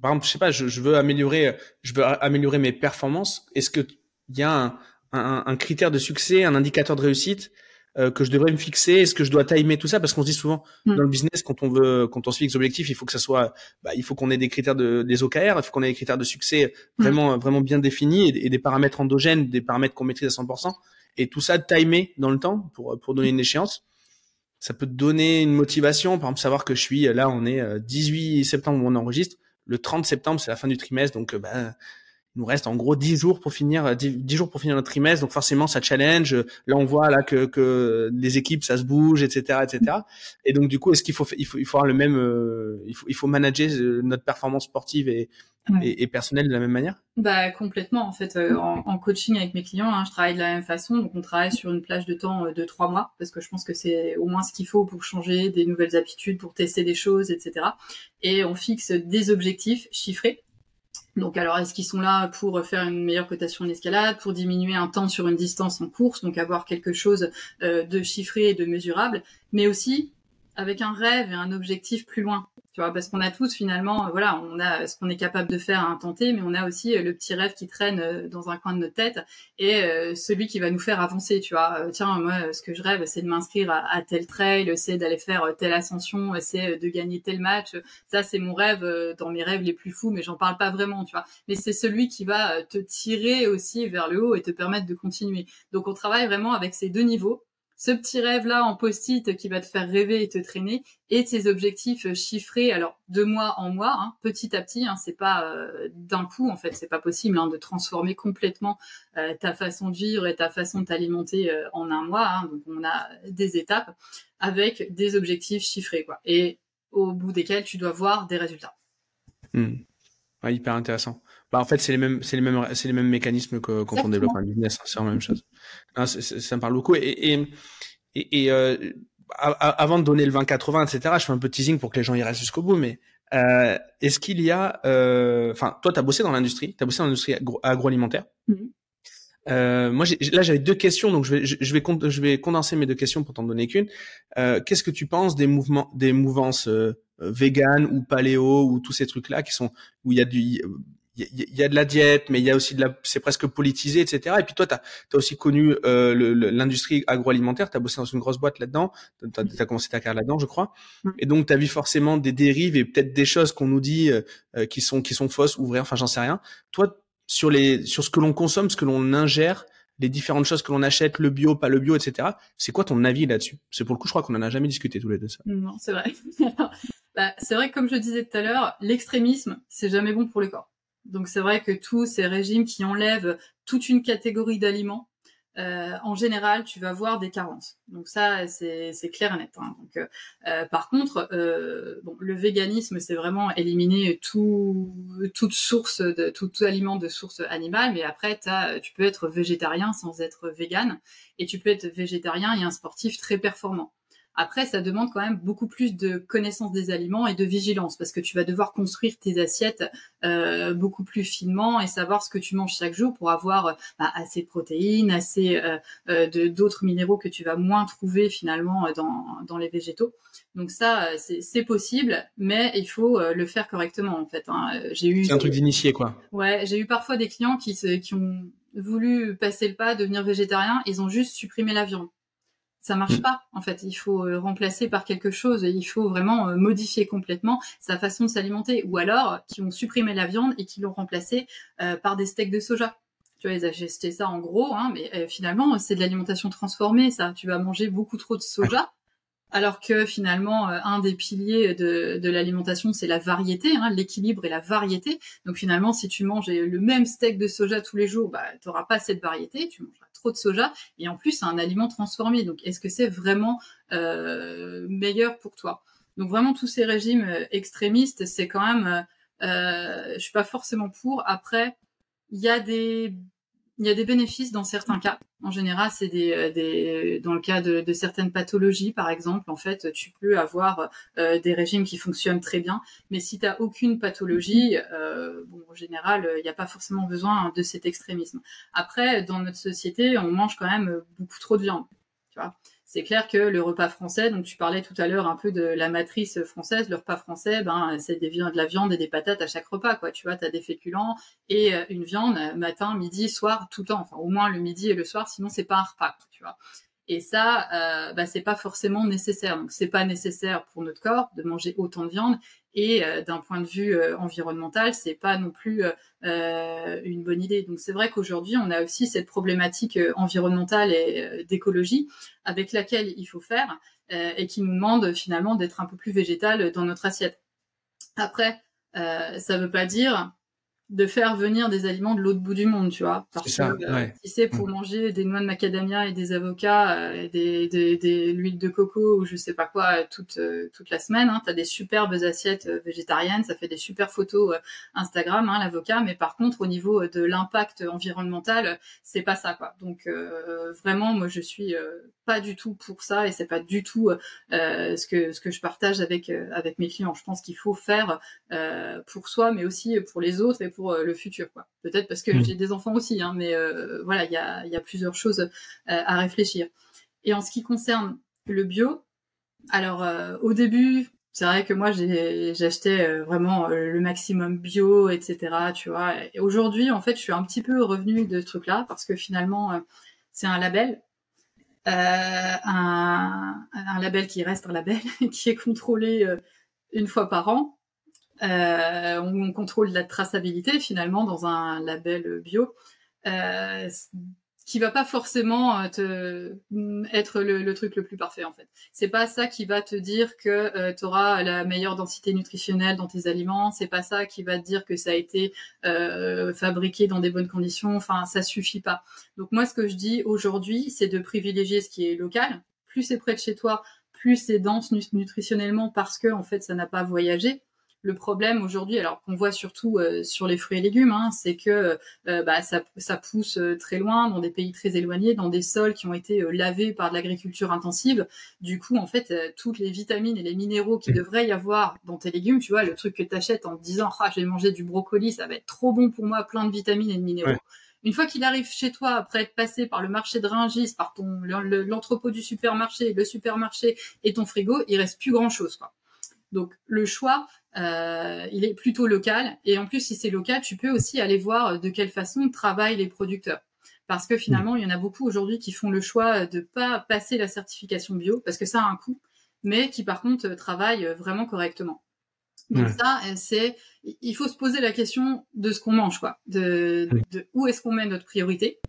par exemple, je sais pas, je, veux améliorer, je veux améliorer mes performances. Est-ce que il y a un, un, un, critère de succès, un indicateur de réussite? Euh, que je devrais me fixer Est-ce que je dois timer tout ça? Parce qu'on se dit souvent mm. dans le business, quand on veut, quand on se fixe objectifs, il faut que ça soit, bah, il faut qu'on ait des critères de, des OKR, il faut qu'on ait des critères de succès mm. vraiment, vraiment bien définis et, des paramètres endogènes, des paramètres qu'on maîtrise à 100%. Et tout ça timer dans le temps pour pour donner une échéance. Ça peut te donner une motivation, par exemple savoir que je suis là, on est 18 euh, septembre où on enregistre. Le 30 septembre, c'est la fin du trimestre, donc euh, bah, il nous reste en gros 10 jours pour finir 10, euh, jours pour finir notre trimestre. Donc forcément ça challenge. Là on voit là que, que les équipes ça se bouge etc etc et donc du coup est-ce qu'il faut il faut il faut avoir le même euh, il faut il faut manager euh, notre performance sportive et, et, personnelle de la même manière? Bah complètement en fait en, coaching avec mes clients hein, je travaille de la même façon. Donc on travaille sur une plage de temps de trois mois parce que je pense que c'est au moins ce qu'il faut pour changer des nouvelles habitudes pour tester des choses etc et on fixe des objectifs chiffrés donc alors est-ce qu'ils sont là pour faire une meilleure cotation d'escalade, pour diminuer un temps sur une distance en course, donc avoir quelque chose euh, de chiffré et de mesurable, mais aussi avec un rêve et un objectif plus loin? Tu vois, parce qu'on a tous finalement, euh, voilà, on a ce qu'on est capable de faire à un mais on a aussi euh, le petit rêve qui traîne euh, dans un coin de notre tête et celui qui va nous faire avancer, tu vois. tiens, moi, ce que je rêve, c'est de m'inscrire à, tel trail, c'est d'aller faire telle ascension, c'est de gagner tel match. Ça, c'est mon rêve dans mes rêves les plus fous, mais j'en parle pas vraiment, tu vois. Mais c'est celui qui va te tirer aussi vers le haut et te permettre de continuer. Donc, on travaille vraiment avec ces deux niveaux ce petit rêve là en post-it qui va te faire rêver et te traîner et tes objectifs chiffrés alors de mois en mois hein, petit à petit hein, c'est pas euh, d'un coup en fait c'est pas possible hein, de transformer complètement euh, ta façon de vivre et ta façon de t'alimenter euh, en un mois donc on a des étapes avec des objectifs chiffrés quoi. Et au bout desquels tu dois voir des résultats. Hmm. hyper intéressant bah, en fait, c'est les mêmes, c'est les mêmes, c'est les mêmes mécanismes que quand on développe un business. Hein, c'est la même chose. ça me parle beaucoup. Et, et, et, euh, avant de donner le 20-80, etc., je fais un peu de teasing pour que les gens y restent jusqu'au bout. Mais euh, est-ce qu'il y a, euh, enfin, toi, tu as bossé dans l'industrie, tu as bossé dans l'industrie agroalimentaire. Mm-hmm. Euh, moi, là, j'avais deux questions, donc je vais, je, vais, je vais condenser mes deux questions pour t'en donner qu'une. Euh, Qu'est-ce que tu penses des mouvements, des mouvances euh, vegan ou paléo ou tous ces trucs-là qui sont où il y a du, il y, a de la diète, mais il y a aussi de la, c'est presque politisé, etc. Et puis toi, tu as, aussi connu euh, l'industrie agroalimentaire, tu as bossé dans une grosse boîte là-dedans, tu as, commencé ta carrière là-dedans, je crois. Et donc, tu as vu forcément des dérives et peut-être des choses qu'on nous dit euh, euh, qui sont qui sont fausses ou vraies, enfin, j'en sais rien. Toi, sur les sur ce que l'on consomme, ce que l'on ingère, les différentes choses que l'on achète, le bio, pas le bio, etc. C'est quoi ton avis là-dessus? C'est pour le coup, je crois qu'on en a jamais discuté tous les deux. Ça. Non, c'est vrai. <laughs> bah, c'est vrai que comme je disais tout à l'heure, l'extrémisme, c'est jamais bon pour le corps. Donc c'est vrai que tous ces régimes qui enlèvent toute une catégorie d'aliments, euh, en général, tu vas voir des carences. Donc ça, c'est clair et net. Hein. Donc, euh, euh, par contre, bon, le véganisme, c'est vraiment éliminer tout, toute source de tout, aliment de source animale. Mais après, tu peux être végétarien sans être vegan, et tu peux être végétarien et un sportif très performant. Après, ça demande quand même beaucoup plus de connaissance des aliments et de vigilance parce que tu vas devoir construire tes assiettes euh, beaucoup plus finement et savoir ce que tu manges chaque jour pour avoir bah, assez de protéines, assez euh, euh, de d'autres minéraux que tu vas moins trouver finalement dans, dans les végétaux. Donc ça, c'est possible, mais il faut le faire correctement en fait. Hein. J'ai eu c'est un truc d'initié quoi. Ouais, j'ai eu parfois des clients qui, qui ont voulu passer le pas, devenir végétarien, ils ont juste supprimé la viande ça marche mm. pas en fait. Il faut euh, remplacer par quelque chose. Il faut vraiment euh, modifier complètement sa façon de s'alimenter, ou alors qui ont supprimé la viande et qui l'ont remplacé euh, par des steaks de soja. Tu vois, ils acheté ça en gros, hein, mais finalement c'est de l'alimentation transformée. Ça, tu vas manger beaucoup trop de soja. Alors que finalement, un des piliers de, de l'alimentation, c'est la variété, hein, l'équilibre et la variété. Donc finalement, si tu manges le même steak de soja tous les jours, bah, tu n'auras pas cette variété, tu mangeras trop de soja, et en plus c'est un aliment transformé. Donc est-ce que c'est vraiment euh, meilleur pour toi? Donc vraiment tous ces régimes euh, extrémistes, c'est quand même, euh, je suis pas forcément pour. Après, il y a des il y a des bénéfices dans certains cas. En général, c'est des, euh, des, dans le cas de, de, certaines pathologies, par exemple, en fait, tu peux avoir euh, des régimes qui fonctionnent très bien, mais si tu n'as aucune pathologie, euh, bon, en général, il n'y a pas forcément besoin de cet extrémisme. Après, dans notre société, on mange quand même beaucoup trop de viande. Tu vois c'est clair que le repas français, donc tu parlais tout à l'heure un peu de la matrice française, le repas français, ben c'est des de la viande et des patates à chaque repas, quoi. Tu vois, tu as des féculents et euh, une viande matin, midi, soir, tout le temps. Enfin, au moins le midi et le soir, sinon c'est pas un repas, tu vois. Et ça, euh, bah, c'est pas forcément nécessaire. Donc, c'est pas nécessaire pour notre corps de manger autant de viande. Et euh, d'un point de vue euh, environnemental, c'est pas non plus euh, une bonne idée. Donc, c'est vrai qu'aujourd'hui, on a aussi cette problématique environnementale et d'écologie avec laquelle il faut faire et qui nous demande finalement d'être un peu plus végétal dans notre assiette. Après, ça veut pas dire de faire venir des aliments de l'autre bout du monde, tu vois. Parce que euh, si c'est pour mm. manger des noix de macadamia et des avocats, euh, des, des, des l'huile de coco ou je sais pas quoi euh, toute toute la semaine, hein, t'as des superbes assiettes végétariennes, ça fait des super photos Instagram, hein, l'avocat. Mais par contre, au niveau de l'impact environnemental, c'est pas ça, quoi. Donc vraiment, moi, je suis pas du tout pour ça et c'est pas du tout ce que ce que je partage avec avec mes clients. Je pense qu'il faut faire pour soi, mais aussi pour les autres et pour euh, le futur. Peut-être parce que mm. j'ai des enfants aussi, hein, mais euh, voilà, il y a, y a, plusieurs choses euh, à réfléchir. Et en ce qui concerne le bio, alors au début, c'est vrai que moi j'achetais vraiment le maximum bio, etc. Tu vois. Et aujourd'hui, en fait, je suis un petit peu revenue de ce truc-là parce que finalement, c'est un label. un, un, label qui reste un label, <laughs> qui est contrôlé une fois par an, euh, on contrôle la traçabilité finalement dans un label bio, euh, qui va pas forcément euh, te, être le, truc le plus parfait en fait. C'est pas ça qui va te dire que euh, tu auras la meilleure densité nutritionnelle dans tes aliments. C'est pas ça qui va te dire que ça a été fabriqué dans des bonnes conditions. Enfin, ça suffit pas. Donc moi, ce que je dis aujourd'hui, c'est de privilégier ce qui est local. Plus c'est près de chez toi, plus c'est dense nutritionnellement parce que en fait ça n'a pas voyagé le problème aujourd'hui, alors qu'on voit surtout euh, sur les fruits et légumes, hein, c'est que euh, bah, ça, ça, pousse euh, très loin, dans des pays très éloignés, dans des sols qui ont été lavés par de l'agriculture intensive. Du coup, en fait, toutes les vitamines et les minéraux qui mmh. devraient y avoir dans tes légumes, tu vois, le truc que tu achètes en te disant ah, je vais manger du brocoli, ça va être trop bon pour moi, plein de vitamines et de minéraux. Une fois qu'il arrive chez toi, après être passé par le marché de Ringis, par ton l'entrepôt du supermarché, le supermarché et ton frigo, il reste plus grand chose. Quoi. Donc le choix, euh, il est plutôt local. Et en plus, si c'est local, tu peux aussi aller voir de quelle façon travaillent les producteurs. Parce que finalement, il y en a beaucoup aujourd'hui qui font le choix de pas passer la certification bio parce que ça a un coût, mais qui par contre travaillent vraiment correctement. Donc ça, c'est, il faut se poser la question de ce qu'on mange, quoi, de, de où est-ce qu'on met notre priorité.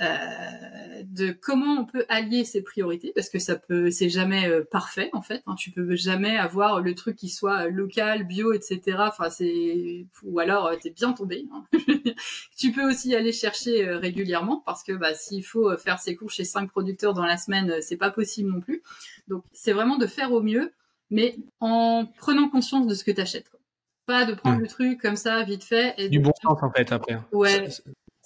Euh, de comment on peut allier ces priorités parce que ça peut c'est jamais euh, parfait en fait hein, tu peux jamais avoir le truc qui soit local bio etc enfin c'est ou alors euh, t'es bien tombé hein. <laughs> tu peux aussi aller chercher régulièrement parce que bah, s'il faut faire ses cours chez cinq producteurs dans la semaine c'est pas possible non plus. Donc c'est vraiment de faire au mieux mais en prenant conscience de ce que t'achètes quoi. pas de prendre le truc comme ça vite fait et du bon sens en fait après ouais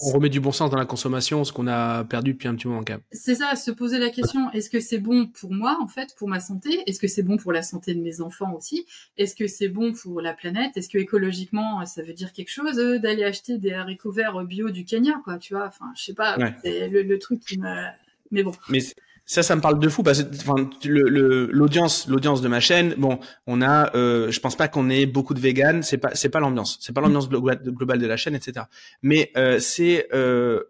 on remet du bon sens dans la consommation, ce qu'on a perdu depuis un petit moment C'est ça, se poser la question, est-ce que c'est bon pour moi, en fait, pour ma santé? Est-ce que c'est bon pour la santé de mes enfants aussi? Est-ce que c'est bon pour la planète? Est-ce que écologiquement, ça veut dire quelque chose euh, d'aller acheter des haricots verts bio du Kenya, quoi, tu vois? Enfin, je sais pas, c'est le, truc qui me... Mais bon. Mais ça, ça me parle de fou parce que enfin, l'audience, l'audience de ma chaîne, bon, on a, euh, je pense pas qu'on ait beaucoup de véganes, c'est pas, c'est pas l'ambiance, c'est pas l'ambiance globale de la chaîne, etc. Mais euh, c'est euh,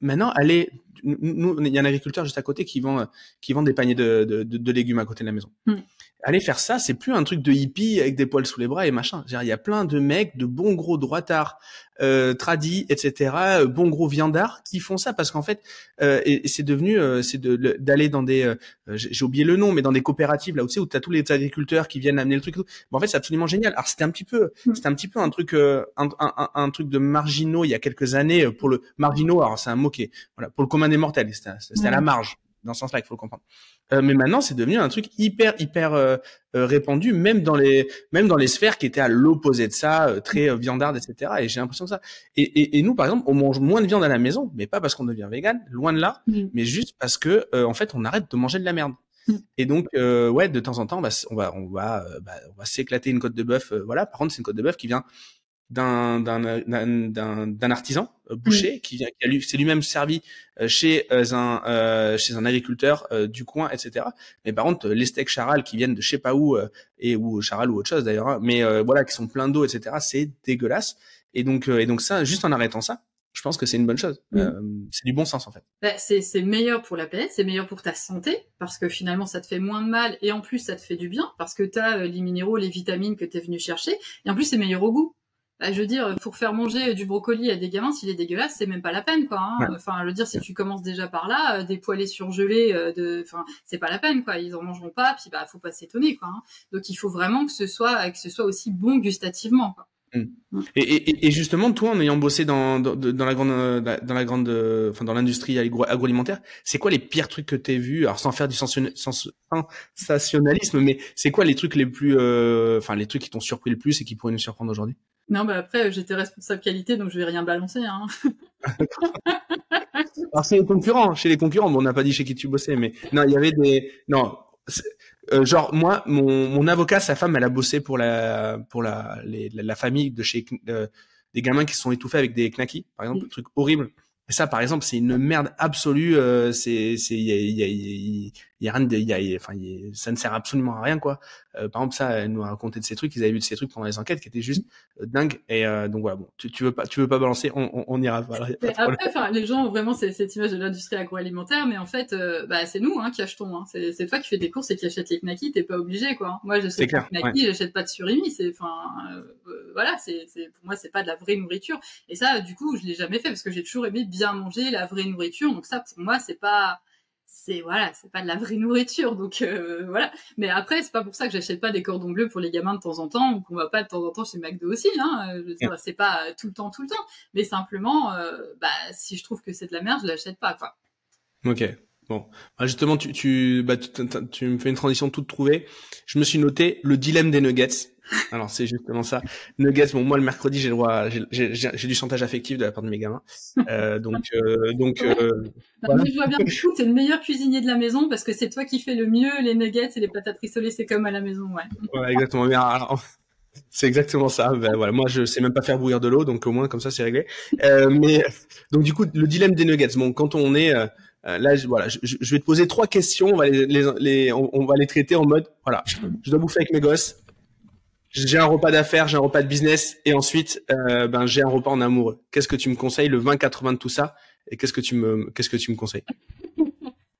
maintenant aller, nous, il y a un agriculteur juste à côté qui vend, qui vend des paniers de, de, de, légumes à côté de la maison. Hmm aller faire ça, c'est plus un truc de hippie avec des poils sous les bras et machin. Il y a plein de mecs, de bons gros droitards, euh, tradis, etc., euh, bons gros viandards qui font ça parce qu'en fait, euh, et, c'est devenu, euh, c'est d'aller dans des, euh, j'ai oublié le nom, mais dans des coopératives là où tu sais où t'as tous les agriculteurs qui viennent amener le truc. Et tout. Bon, en fait, c'est absolument génial. Alors c'était un petit peu, mm. c'était un petit peu un truc, un, un, un, truc de marginaux il y a quelques années pour le marginaux. Alors c'est un mot est, voilà, pour le commun des mortels, c'était à la marge dans ce sens-là qu'il faut le comprendre. Euh, mais maintenant, c'est devenu un truc hyper hyper euh, euh, répandu, même dans les même dans les sphères qui étaient à l'opposé de ça, euh, très viandardes, etc. Et j'ai l'impression que ça. Et, et, et, nous, par exemple, on mange moins de viande à la maison, mais pas parce qu'on devient vegan, loin de là, mm. mais juste parce que en fait, on arrête de manger de la merde. Mm. Et donc, ouais, de temps en temps, bah, on va on va bah, on va s'éclater une côte de bœuf. voilà. Par contre, c'est une côte de bœuf qui vient d'un artisan boucher qui vient qui lui, c'est lui-même servi chez un chez un agriculteur du coin etc mais par contre les steaks charal qui viennent de je sais pas où et ou charal ou autre chose d'ailleurs hein, mais voilà qui sont pleins d'eau etc c'est dégueulasse et donc et donc ça juste en arrêtant ça je pense que c'est une bonne chose. Mm. Euh, c'est du bon sens en fait. Bah, c'est meilleur pour la planète, c'est meilleur pour ta santé parce que finalement ça te fait moins de mal et en plus ça te fait du bien parce que tu as euh, les minéraux, les vitamines que tu es venu chercher et en plus c'est meilleur au goût. Bah, je veux dire, pour faire manger du brocoli à des gamins, s'il est dégueulasse, c'est même pas la peine, quoi. Hein. Enfin, je veux dire, si tu commences déjà par là, euh, des poêlés surgelés, de, enfin, c'est pas la peine, quoi. Ils en mangeront pas, puis bah, faut pas s'étonner, quoi. Hein. Donc, il faut vraiment que ce soit, que ce soit aussi bon gustativement, quoi. Mm. Et, et, et, justement, toi, en ayant bossé dans, dans, dans la grande, dans la grande, enfin dans l'industrie agroalimentaire, c'est quoi les pires trucs que t'as vu Alors sans faire du sensationnalisme, mais c'est quoi les trucs les plus, euh, enfin les trucs qui t'ont surpris le plus et qui pourraient nous surprendre aujourd'hui? Non, bah après j'étais responsable qualité, donc je vais rien balancer. Hein. <laughs> Alors c'est les concurrents, chez les concurrents, bon, on n'a pas dit chez qui tu bossais, mais non, il y avait des, non, euh, genre moi, mon, mon avocat, sa femme, elle a bossé pour la pour la la, famille de chez euh, des gamins qui sont étouffés avec des knackis, par exemple, un truc horrible. Et ça, par exemple, c'est une merde absolue. Euh, c'est c'est il y a, y, a, y a rien de, y a, enfin, ça ne sert absolument à rien quoi. Euh, par exemple, ça, elle nous a raconté de ces trucs, ils avaient vu de ces trucs pendant les enquêtes qui étaient juste euh, dingues. Et euh, donc voilà, bon, tu, tu veux pas, tu veux pas balancer, on, on, on ira. Voilà, après, les gens ont vraiment cette, cette image de l'industrie agroalimentaire, mais en fait, bah, c'est nous hein, qui achetons. Hein. C'est toi qui fais des courses et qui achètes les knackis, t'es pas obligé quoi. Moi, j'achète pas de knackis, j'achète pas de surimi. C'est, enfin, voilà, c'est, pour moi, c'est pas de la vraie nourriture. Et ça, du coup, je l'ai jamais fait parce que j'ai toujours aimé bien manger la vraie nourriture. Donc ça, pour moi, c'est pas c'est voilà, c'est pas de la vraie nourriture, donc euh, voilà. Mais après, c'est pas pour ça que j'achète pas des cordons bleus pour les gamins de temps en temps, ou qu'on va pas de temps en temps chez McDo aussi. Hein. Je veux dire, c'est pas tout le temps, tout le temps. Mais simplement, euh, bah, si je trouve que c'est de la merde, je l'achète pas, quoi. Ok. Bon, bah, justement, tu, tu, bah, tu, tu, me fais une transition toute trouvée. Je me suis noté le dilemme des nuggets. Alors c'est justement ça. Nuggets, bon moi le mercredi j'ai le droit, j'ai du chantage affectif de la part de mes gamins. Euh, donc euh, donc. Euh, bah, je vois bien que t'es le meilleur cuisinier de la maison parce que c'est toi qui fais le mieux les nuggets et les patates rissolées, c'est comme à la maison, ouais. Exactement. c'est exactement ça. Ben, voilà, moi je sais même pas faire bouillir de l'eau, donc au moins comme ça c'est réglé. Euh, mais donc du coup le dilemme des nuggets. Bon quand on est euh, là, je, voilà, je, je, vais te poser trois questions. On va les, les, on, on, va les traiter en mode, voilà, je dois bouffer avec mes gosses j'ai un repas d'affaires, j'ai un repas de business, et ensuite, euh, ben j'ai un repas en amoureux. Qu'est-ce que tu me conseilles, le 20-80 de tout ça, et qu'est-ce que tu me, qu'est-ce que tu me conseilles? <laughs>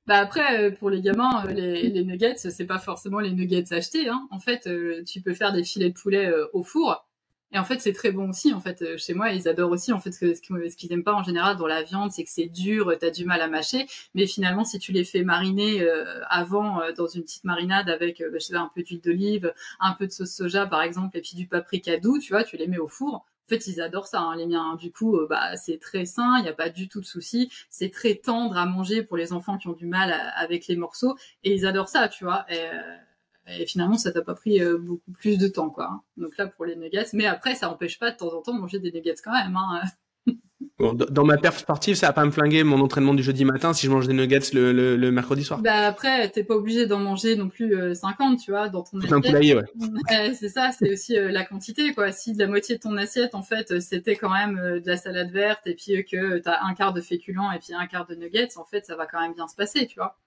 Bah après, euh, pour les gamins, euh, les, les nuggets, c'est pas forcément les nuggets achetés. Hein. En fait, tu peux faire des filets de poulet au four et en fait, c'est très bon aussi. En fait, euh, chez moi, ils adorent aussi. En fait, ce, qu'ils aiment pas en général dans la viande, c'est que c'est dur, t'as du mal à mâcher. Mais finalement, si tu les fais mariner euh, avant euh, dans une petite marinade avec, bah, je un peu d'huile d'olive, un peu de sauce soja par exemple, et puis du paprika doux, tu vois, tu les mets au four. En fait, ils adorent ça, hein, les miens. Du coup, bah, c'est très sain, il n'y a pas du tout de souci. C'est très tendre à manger pour les enfants qui ont du mal avec les morceaux, et ils adorent ça, tu vois. Et finalement, ça t'a pas pris euh, beaucoup plus de temps, quoi. Hein. Donc là, pour les nuggets. Mais après, ça empêche pas de temps en temps de manger des nuggets quand même. Hein. <laughs> Bon, dans ma perf sportive, ça va pas me flinguer mon entraînement du jeudi matin si je mange des nuggets le, le, mercredi soir. Bah après, t'es pas obligé d'en manger non plus 50, euh, tu vois, dans ton assiette. Poulailler, <laughs> ouais. c'est ça, c'est aussi euh, la quantité, quoi. Si de la moitié de ton assiette, en fait, c'était quand même de la salade verte et puis que t'as un quart de féculents et puis un quart de nuggets, en fait, ça va quand même bien se passer, tu vois.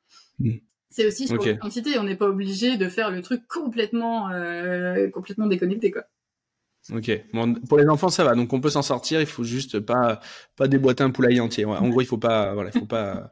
C'est aussi sur la quantité. On n'est pas obligé de faire le truc complètement, euh, complètement déconnecté, quoi. Ok. Bon, pour les enfants, ça va. Donc, on peut s'en sortir. Il faut juste pas, pas déboîter un poulailler entier. En gros, il faut pas, voilà, il faut pas,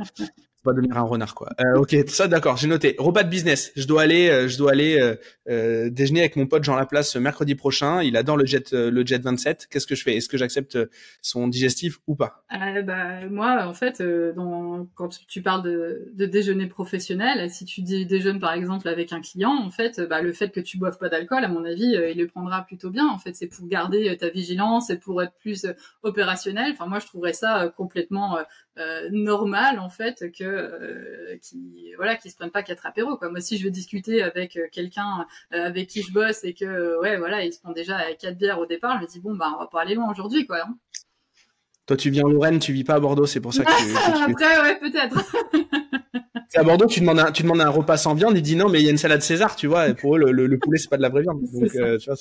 pas devenir un renard quoi. Euh, ok, ça d'accord, j'ai noté. Repas de business. Je dois aller, euh, je dois aller euh, euh, déjeuner avec mon pote Jean Laplace mercredi prochain. Il adore le jet, le jet 27. Qu'est-ce que je fais? Est-ce que j'accepte son digestif ou pas? Bah, moi, en fait, dans, quand tu parles de, de, déjeuner professionnel, si tu déjeunes par exemple avec un client, en fait, bah, le fait que tu boives pas d'alcool, à mon avis, il le prendra plutôt bien. En fait, c'est pour garder ta vigilance et pour être plus opérationnel. Enfin, moi, je trouverais ça complètement euh, normal en fait que euh, qui voilà qui se prennent pas quatre apéros quoi. Moi si je veux discuter avec euh, quelqu'un avec qui je bosse et que ouais voilà il se prend déjà quatre bières au départ, je me dis bon bah on va pas aller loin aujourd'hui quoi. Hein. Toi tu viens en Lorraine, tu vis pas à Bordeaux, c'est pour ça que, tu, Après ouais peut-être. <laughs> à Bordeaux, tu demandes, un, tu demandes un repas sans viande, il dit non, mais il y a une salade César, tu vois. Et pour eux, le, le, poulet, c'est pas de la vraie viande. <laughs> Donc, tu vois,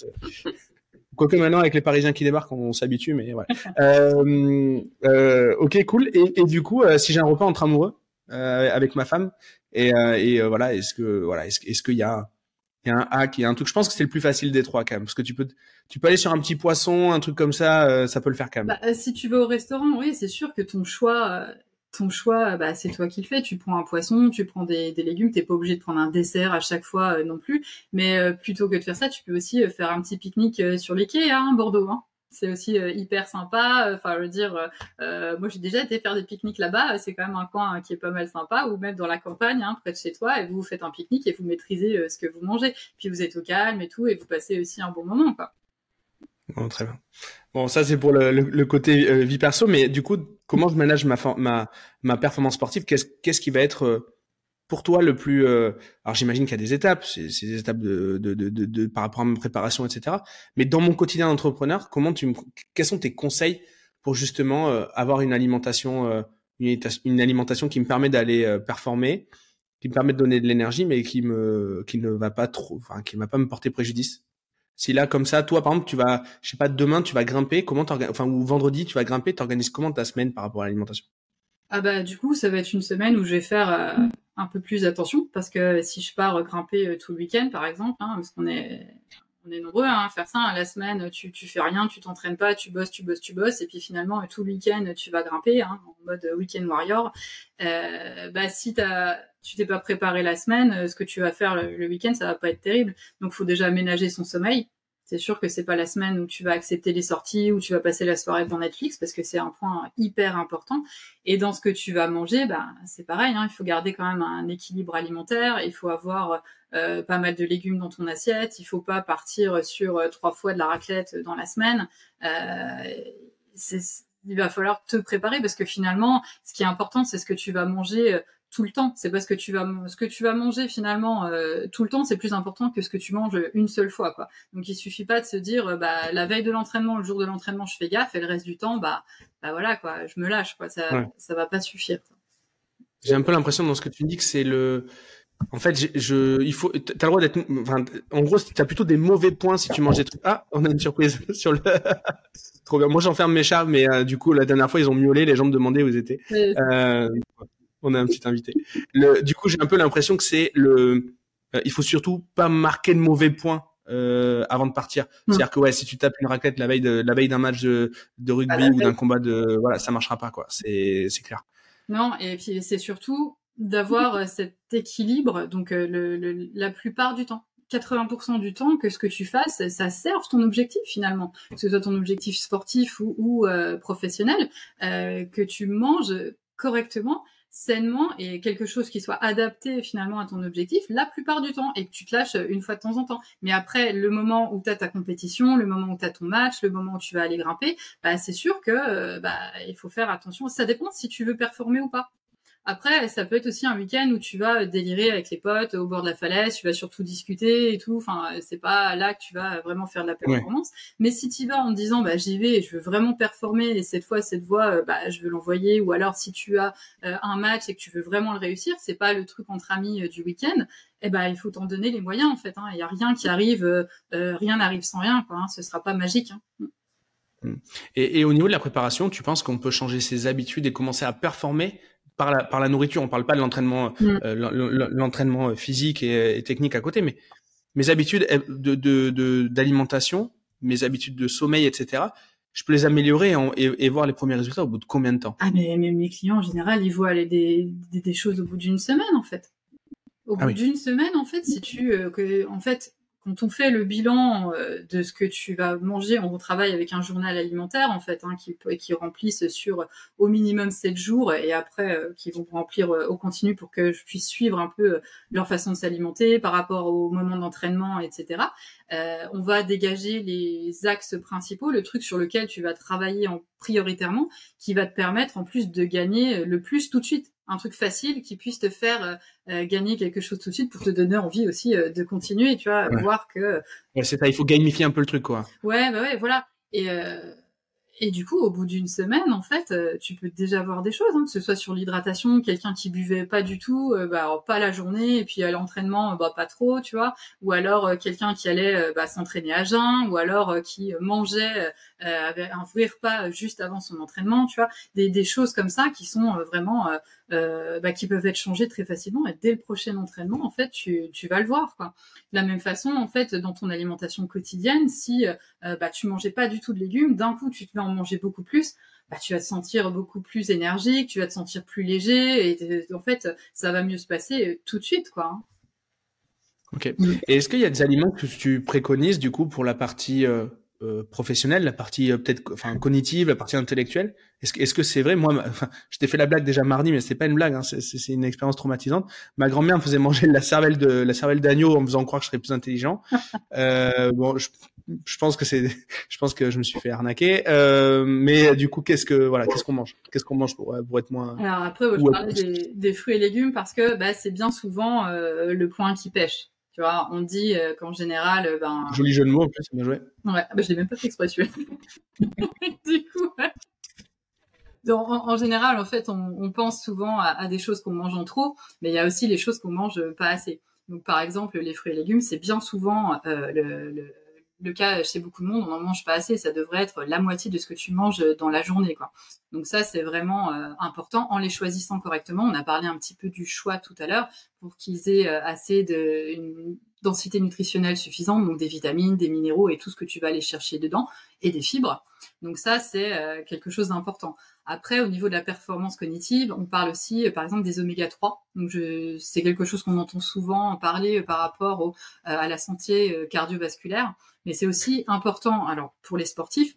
Quoique maintenant avec les Parisiens qui débarquent, on, s'habitue, mais ouais. <laughs> euh, euh, ok, cool. Et, et du coup, euh, si j'ai un repas entre amoureux avec ma femme, et, et voilà, est-ce que voilà, est-ce, est-ce qu'il y a il y a un hack, il y a un truc? Je pense que c'est le plus facile des trois quand même, parce que tu peux, tu peux aller sur un petit poisson, un truc comme ça, ça peut le faire quand même. Bah, si tu vas au restaurant, oui, c'est sûr que ton choix, ton choix, bah, c'est toi qui le fais. Tu prends un poisson, tu prends des, légumes. T'es pas obligé de prendre un dessert à chaque fois euh, non plus. Mais euh, plutôt que de faire ça, tu peux aussi euh, faire un petit pique-nique sur les quais, hein, Bordeaux. Hein. C'est aussi hyper sympa. Enfin, je veux dire, moi j'ai déjà été faire des pique-niques là-bas. C'est quand même un coin qui est pas mal sympa. Ou même dans la campagne, hein, près de chez toi, et vous, faites un pique-nique et vous maîtrisez ce que vous mangez. Puis vous êtes au calme et tout, et vous passez aussi un bon moment, quoi. Bon, très bien. Bon, ça c'est pour le, le, côté vie perso, mais du coup, comment je manage ma, ma, ma performance sportive Qu'est-ce qui va être euh, pour toi le plus euh... Alors j'imagine qu'il y a des étapes, c'est des étapes de, de, de, par rapport à ma préparation, etc. Mais dans mon quotidien d'entrepreneur, comment tu me... quels sont tes conseils pour justement euh, avoir une alimentation, une, une, alimentation qui me permet d'aller performer, qui me permet de donner de l'énergie, mais qui me qui ne va pas trop, enfin qui ne va pas me porter préjudice? Si là, comme ça, toi, par exemple, tu vas, je sais pas, demain, tu vas grimper, comment enfin, ou vendredi, tu vas grimper, t'organises comment ta semaine par rapport à l'alimentation? Ah bah, du coup, ça va être une semaine où je vais faire euh, un peu plus attention parce que si je pars grimper euh, tout le week-end, par exemple, hein, parce qu'on est, on est nombreux hein, à faire ça. Hein, la semaine, tu, tu fais rien, tu t'entraînes pas, tu bosses, tu bosses, tu bosses, et puis finalement tout le week-end, tu vas grimper hein, en mode week-end warrior. Euh, bah si t'as, tu t'es pas préparé la semaine, ce que tu vas faire le, le week-end, ça va pas être terrible. Donc faut déjà aménager son sommeil c'est sûr que c'est pas la semaine où tu vas accepter les sorties, où tu vas passer la soirée devant Netflix, parce que c'est un point hyper important. Et dans ce que tu vas manger, bah, c'est pareil, hein, il faut garder quand même un équilibre alimentaire, il faut avoir euh, pas mal de légumes dans ton assiette, il faut pas partir sur euh, trois fois de la raclette dans la semaine. Euh, il va falloir te préparer parce que finalement, ce qui est important, c'est ce que tu vas manger tout le temps. C'est parce que tu vas ce que tu vas manger finalement euh, tout le temps, c'est plus important que ce que tu manges une seule fois quoi. Donc il suffit pas de se dire euh, bah la veille de l'entraînement, le jour de l'entraînement, je fais gaffe et le reste du temps bah bah voilà quoi, je me lâche quoi, ça ça va pas suffire. J'ai un peu l'impression dans ce que tu dis que c'est le en fait, je, il faut, t'as le droit d'être, enfin, en gros, t'as plutôt des mauvais points si tu manges des trucs. Ah, on a une surprise <laughs> sur le. <laughs> Trop bien. Moi, j'enferme mes chats, mais euh, du coup, la dernière fois, ils ont miaulé. Les gens me demandaient où ils étaient. Euh, on a un petit invité. Le, du coup, j'ai un peu l'impression que c'est le. Euh, il faut surtout pas marquer de mauvais points euh, avant de partir. C'est-à-dire que ouais, si tu tapes une raquette la veille de la veille d'un match de, de rugby ou d'un combat de voilà, ça marchera pas quoi. C'est c'est clair. Non, et puis c'est surtout d'avoir euh, cet équilibre. Donc le, la plupart du temps. 80% du temps que ce que tu fasses, ça serve ton objectif finalement, que ce soit ton objectif sportif ou, ou euh, professionnel, que tu manges correctement, sainement et quelque chose qui soit adapté finalement à ton objectif la plupart du temps et que tu te lâches une fois de temps en temps. Mais après, le moment où tu as ta compétition, le moment où tu as ton match, le moment où tu vas aller grimper, bah, c'est sûr que euh, bah, il faut faire attention. Ça dépend si tu veux performer ou pas. Après, ça peut être aussi un week-end où tu vas délirer avec les potes au bord de la falaise, tu vas surtout discuter et tout. Enfin, c'est pas là que tu vas vraiment faire de la performance. Mais si tu vas en te disant, bah, j'y vais et je veux vraiment performer et cette fois, cette voix, euh, bah, je veux l'envoyer. Ou alors, si tu as euh, un match et que tu veux vraiment le réussir, c'est pas le truc entre amis euh, du week-end. Eh ben, il faut t'en donner les moyens, en fait. Hein. Il y a rien qui arrive, rien n'arrive sans rien, quoi. Hein. Ce sera pas magique. Hein. Mm. Et, et, au niveau de la préparation, tu penses qu'on peut changer ses habitudes et commencer à performer par la, par la nourriture. On parle pas de l'entraînement, mm. euh, l'entraînement physique et, technique à côté, mais mes habitudes de d'alimentation, mes habitudes de sommeil, etc. Je peux les améliorer et, voir les premiers résultats au bout de combien de temps? Ah mais même clients en général, ils voient les, des, des, choses au bout d'une semaine en fait. Au ah bout d'une semaine en fait, si tu euh, que en fait quand on fait le bilan euh, de ce que tu vas manger, on travaille avec un journal alimentaire en fait, hein, qui, qui remplissent sur au minimum 7 jours et après euh, qui vont remplir euh, au continu pour que je puisse suivre un peu leur façon de s'alimenter par rapport au moment d'entraînement, etc. on va dégager les axes principaux, le truc sur lequel tu vas travailler en prioritairement, qui va te permettre en plus de gagner le plus tout de suite un truc facile qui puisse te faire euh, euh, gagner quelque chose tout de suite pour te donner envie aussi euh, de continuer, tu vois, voir que. Ouais, c'est ça, il faut gamifier un peu le truc, quoi. Ouais, bah ouais, voilà. Et, et du coup, au bout d'une semaine, en fait, tu peux déjà voir des choses, hein, que ce soit sur l'hydratation, quelqu'un qui buvait pas du tout, bah, pas la journée, et puis à l'entraînement, bah, pas trop, tu vois, ou alors quelqu'un qui allait bah, s'entraîner à jeun, ou alors qui mangeait un vrai repas juste avant son entraînement, tu vois, des, des choses comme ça qui sont vraiment, bah, qui peuvent être changées très facilement, et dès le prochain entraînement, en fait, tu, tu vas le voir, quoi. De la même façon, en fait, dans ton alimentation quotidienne, si bah, tu mangeais pas du tout de légumes, d'un coup, tu te mets manger beaucoup plus, bah, tu vas te sentir beaucoup plus énergique, tu vas te sentir plus léger, et en fait, ça va mieux se passer euh, tout de suite, quoi. Hein. Ok. Et est-ce qu'il y a des aliments que tu préconises du coup pour la partie euh, euh, professionnelle, la partie peut-être enfin cognitive, la partie intellectuelle Est-ce que est-ce que c'est vrai? Moi, enfin, je t'ai fait la blague déjà mardi, mais c'est pas une blague, hein, c'est une expérience traumatisante. Ma grand-mère me faisait manger la cervelle de la cervelle d'agneau en me faisant croire que je serais plus intelligent. <laughs> bon, je je pense que c'est, je pense que je me suis fait arnaquer. Euh, mais du coup, qu'est-ce que, voilà, qu'est-ce qu'on mange? Qu'est-ce qu'on mange pour, pour être moins. Alors après, je parlais des, des, fruits et légumes parce que bah, c'est bien souvent euh, le point qui pêche. Tu vois, on dit euh, qu'en général, euh, ben. Joli jeu de mots en plus, bien joué. Ouais, bah, je l'ai même pas fait exprès <laughs> du coup. Ouais. <laughs> Donc, en, général, en fait, on, on pense souvent à, à des choses qu'on mange en trop, mais il y a aussi les choses qu'on mange pas assez. Donc, par exemple, les fruits et légumes, c'est bien souvent euh, le, le, le cas chez beaucoup de monde, on n'en mange pas assez, ça devrait être la moitié de ce que tu manges dans la journée. Quoi. Donc ça, c'est vraiment euh, important en les choisissant correctement. On a parlé un petit peu du choix tout à l'heure pour qu'ils aient euh, assez de une densité nutritionnelle suffisante, donc des vitamines, des minéraux et tout ce que tu vas aller chercher dedans, et des fibres. Donc ça, c'est euh, quelque chose d'important. Après, au niveau de la performance cognitive, on parle aussi, par exemple, des oméga 3. Donc, c'est quelque chose qu'on entend souvent parler par rapport au, à la santé cardiovasculaire mais c'est aussi important alors pour les sportifs.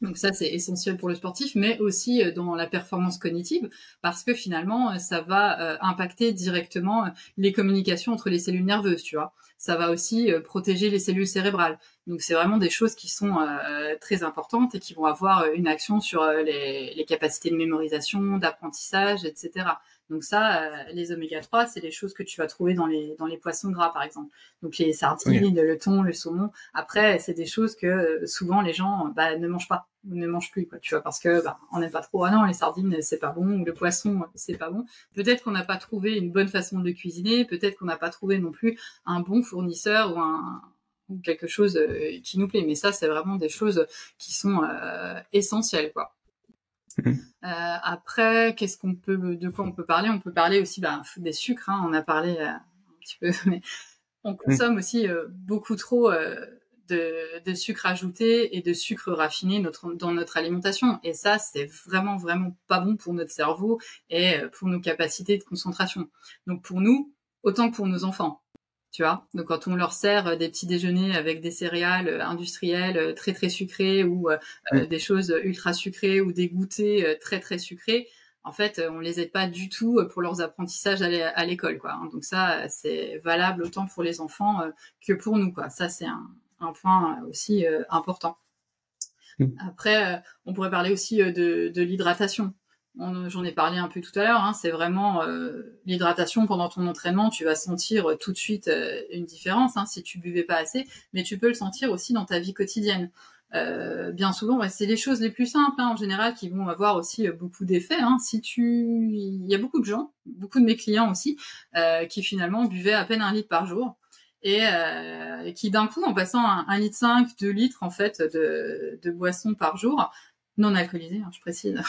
Donc ça c'est essentiel pour le sportif, mais aussi euh, dans la performance cognitive, parce que finalement euh, ça va euh, impacter directement les communications entre les cellules nerveuses, tu vois. Ça va aussi protéger les cellules cérébrales. Donc c'est vraiment des choses qui sont très importantes et qui vont avoir une action sur les, les capacités de mémorisation, d'apprentissage, etc. Donc ça, euh, les oméga 3, c'est les choses que tu vas trouver dans les dans les poissons gras par exemple. Donc les sardines, le thon, le saumon. Après, c'est des choses que euh, souvent les gens bah, ne mangent pas ou ne mangent plus quoi. Tu vois parce que bah, on n'aime pas trop. Ah non, les sardines c'est pas bon ou le poisson c'est pas bon. Peut-être qu'on n'a pas trouvé une bonne façon de le cuisiner. Peut-être qu'on n'a pas trouvé non plus un bon fournisseur ou un ou quelque chose euh, qui nous plaît. Mais ça, c'est vraiment des choses qui sont essentielles quoi. <laughs> Euh, après, qu'est-ce qu'on peut, de quoi on peut parler? On peut parler aussi bah, des sucres. Hein, on a parlé euh, un petit peu, <laughs> mais on consomme mhm. aussi euh, beaucoup trop de, de, sucre ajouté et de sucre raffiné notre, dans notre alimentation. Et ça, c'est vraiment, vraiment pas bon pour notre cerveau et pour nos capacités de concentration. Donc pour nous, autant que pour nos enfants tu vois. Donc quand on leur sert euh, des petits déjeuners avec des céréales euh, industrielles euh, très très sucrées ou des choses ultra sucrées ou des goûters très très sucrés, en fait, on les aide pas du tout pour leurs apprentissages à l'école, quoi. Hein. Donc ça, c'est valable autant pour les enfants que pour nous, quoi. Ça, c'est un, un, point aussi important. Mmh. Après, on pourrait parler aussi de, de l'hydratation j'en ai parlé un peu tout à l'heure, hein, c'est vraiment euh, l'hydratation pendant ton entraînement, tu vas sentir euh, tout de suite euh, une différence hein, si tu buvais pas assez, mais tu peux le sentir aussi dans ta vie quotidienne. bien souvent, c'est les choses les plus simples hein, en général qui vont avoir aussi beaucoup d'effets. Si tu, il y a beaucoup de gens, beaucoup de mes clients aussi, qui finalement buvaient à peine un litre par jour et qui d'un coup, en passant un, un litre 5, 2 litres en fait de, de boissons par jour, non alcoolisées, je précise,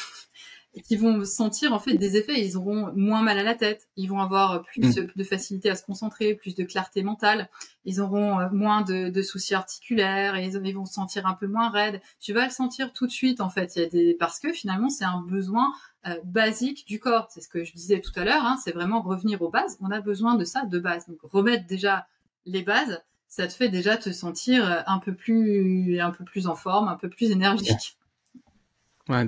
et qui vont sentir en fait des effets. Ils auront moins mal à la tête, ils vont avoir plus mm. de facilité à se concentrer, plus de clarté mentale, ils auront euh, moins de, de soucis articulaires, et ils, vont se sentir un peu moins raides. Tu vas le sentir tout de suite en fait. Il y a des parce que finalement c'est un besoin euh, basique du corps. C'est ce que je disais tout à l'heure. Hein, c'est vraiment revenir aux bases. On a besoin de ça de base. Donc remettre déjà les bases, ça te fait déjà te sentir euh, un peu plus un peu plus en forme, un peu plus énergique. Ouais,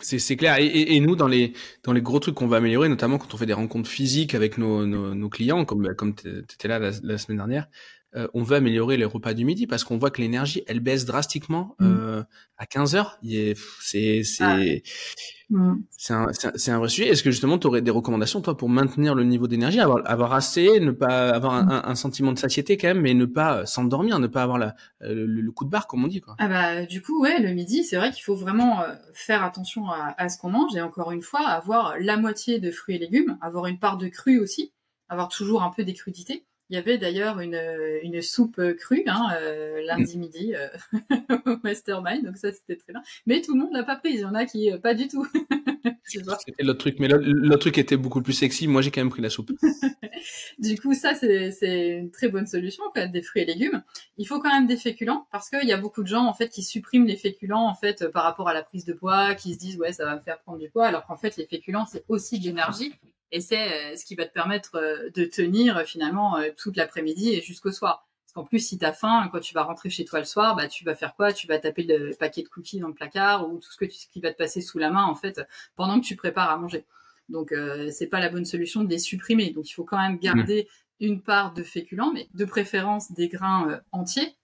c'est clair. Et, et, nous, dans les, dans les gros trucs qu'on va améliorer, notamment quand on fait des rencontres physiques avec nos, nos, clients, comme, comme tu là la, semaine dernière, euh, on veut améliorer les repas du midi parce qu'on voit que l'énergie, elle baisse drastiquement mm. euh, à 15 heures. C'est c'est ah. mm. c'est un, un, vrai sujet. Est-ce que justement, tu aurais des recommandations toi pour maintenir le niveau d'énergie, avoir avoir assez, ne pas avoir un, un, sentiment de satiété quand même, mais ne pas s'endormir, ne pas avoir la, le, coup de barre comme on dit quoi? Ah bah du coup ouais, le midi, c'est vrai qu'il faut vraiment faire attention à, à ce qu'on mange et encore une fois avoir la moitié de fruits et légumes, avoir une part de cru aussi, avoir toujours un peu des crudités il y avait d'ailleurs une, une soupe crue hein, euh, lundi mm. midi euh, <laughs> au Mastermind, donc ça c'était très bien. Mais tout le monde l'a pas prise, il y en a qui euh, pas du tout. <laughs> c'était l'autre truc, mais l'autre truc était beaucoup plus sexy. Moi j'ai quand même pris la soupe. <laughs> du coup ça c'est une très bonne solution, quoi, des fruits et légumes. Il faut quand même des féculents parce qu'il y a beaucoup de gens en fait qui suppriment les féculents en fait par rapport à la prise de poids, qui se disent ouais ça va me faire prendre du poids, alors qu'en fait les féculents c'est aussi de l'énergie et c'est euh, ce qui va te permettre euh, de tenir euh, finalement toute l'après-midi et jusqu'au soir. Parce qu'en plus, si tu as faim, quand tu vas rentrer chez toi le soir, bah, tu vas faire quoi? Tu vas taper le paquet de cookies dans le placard ou tout ce, que tu, qui va te passer sous la main, en fait, pendant que tu prépares à manger. Donc, euh, c'est pas la bonne solution de les supprimer. Donc, il faut quand même garder mmh. une part de féculents, mais de préférence des grains entiers,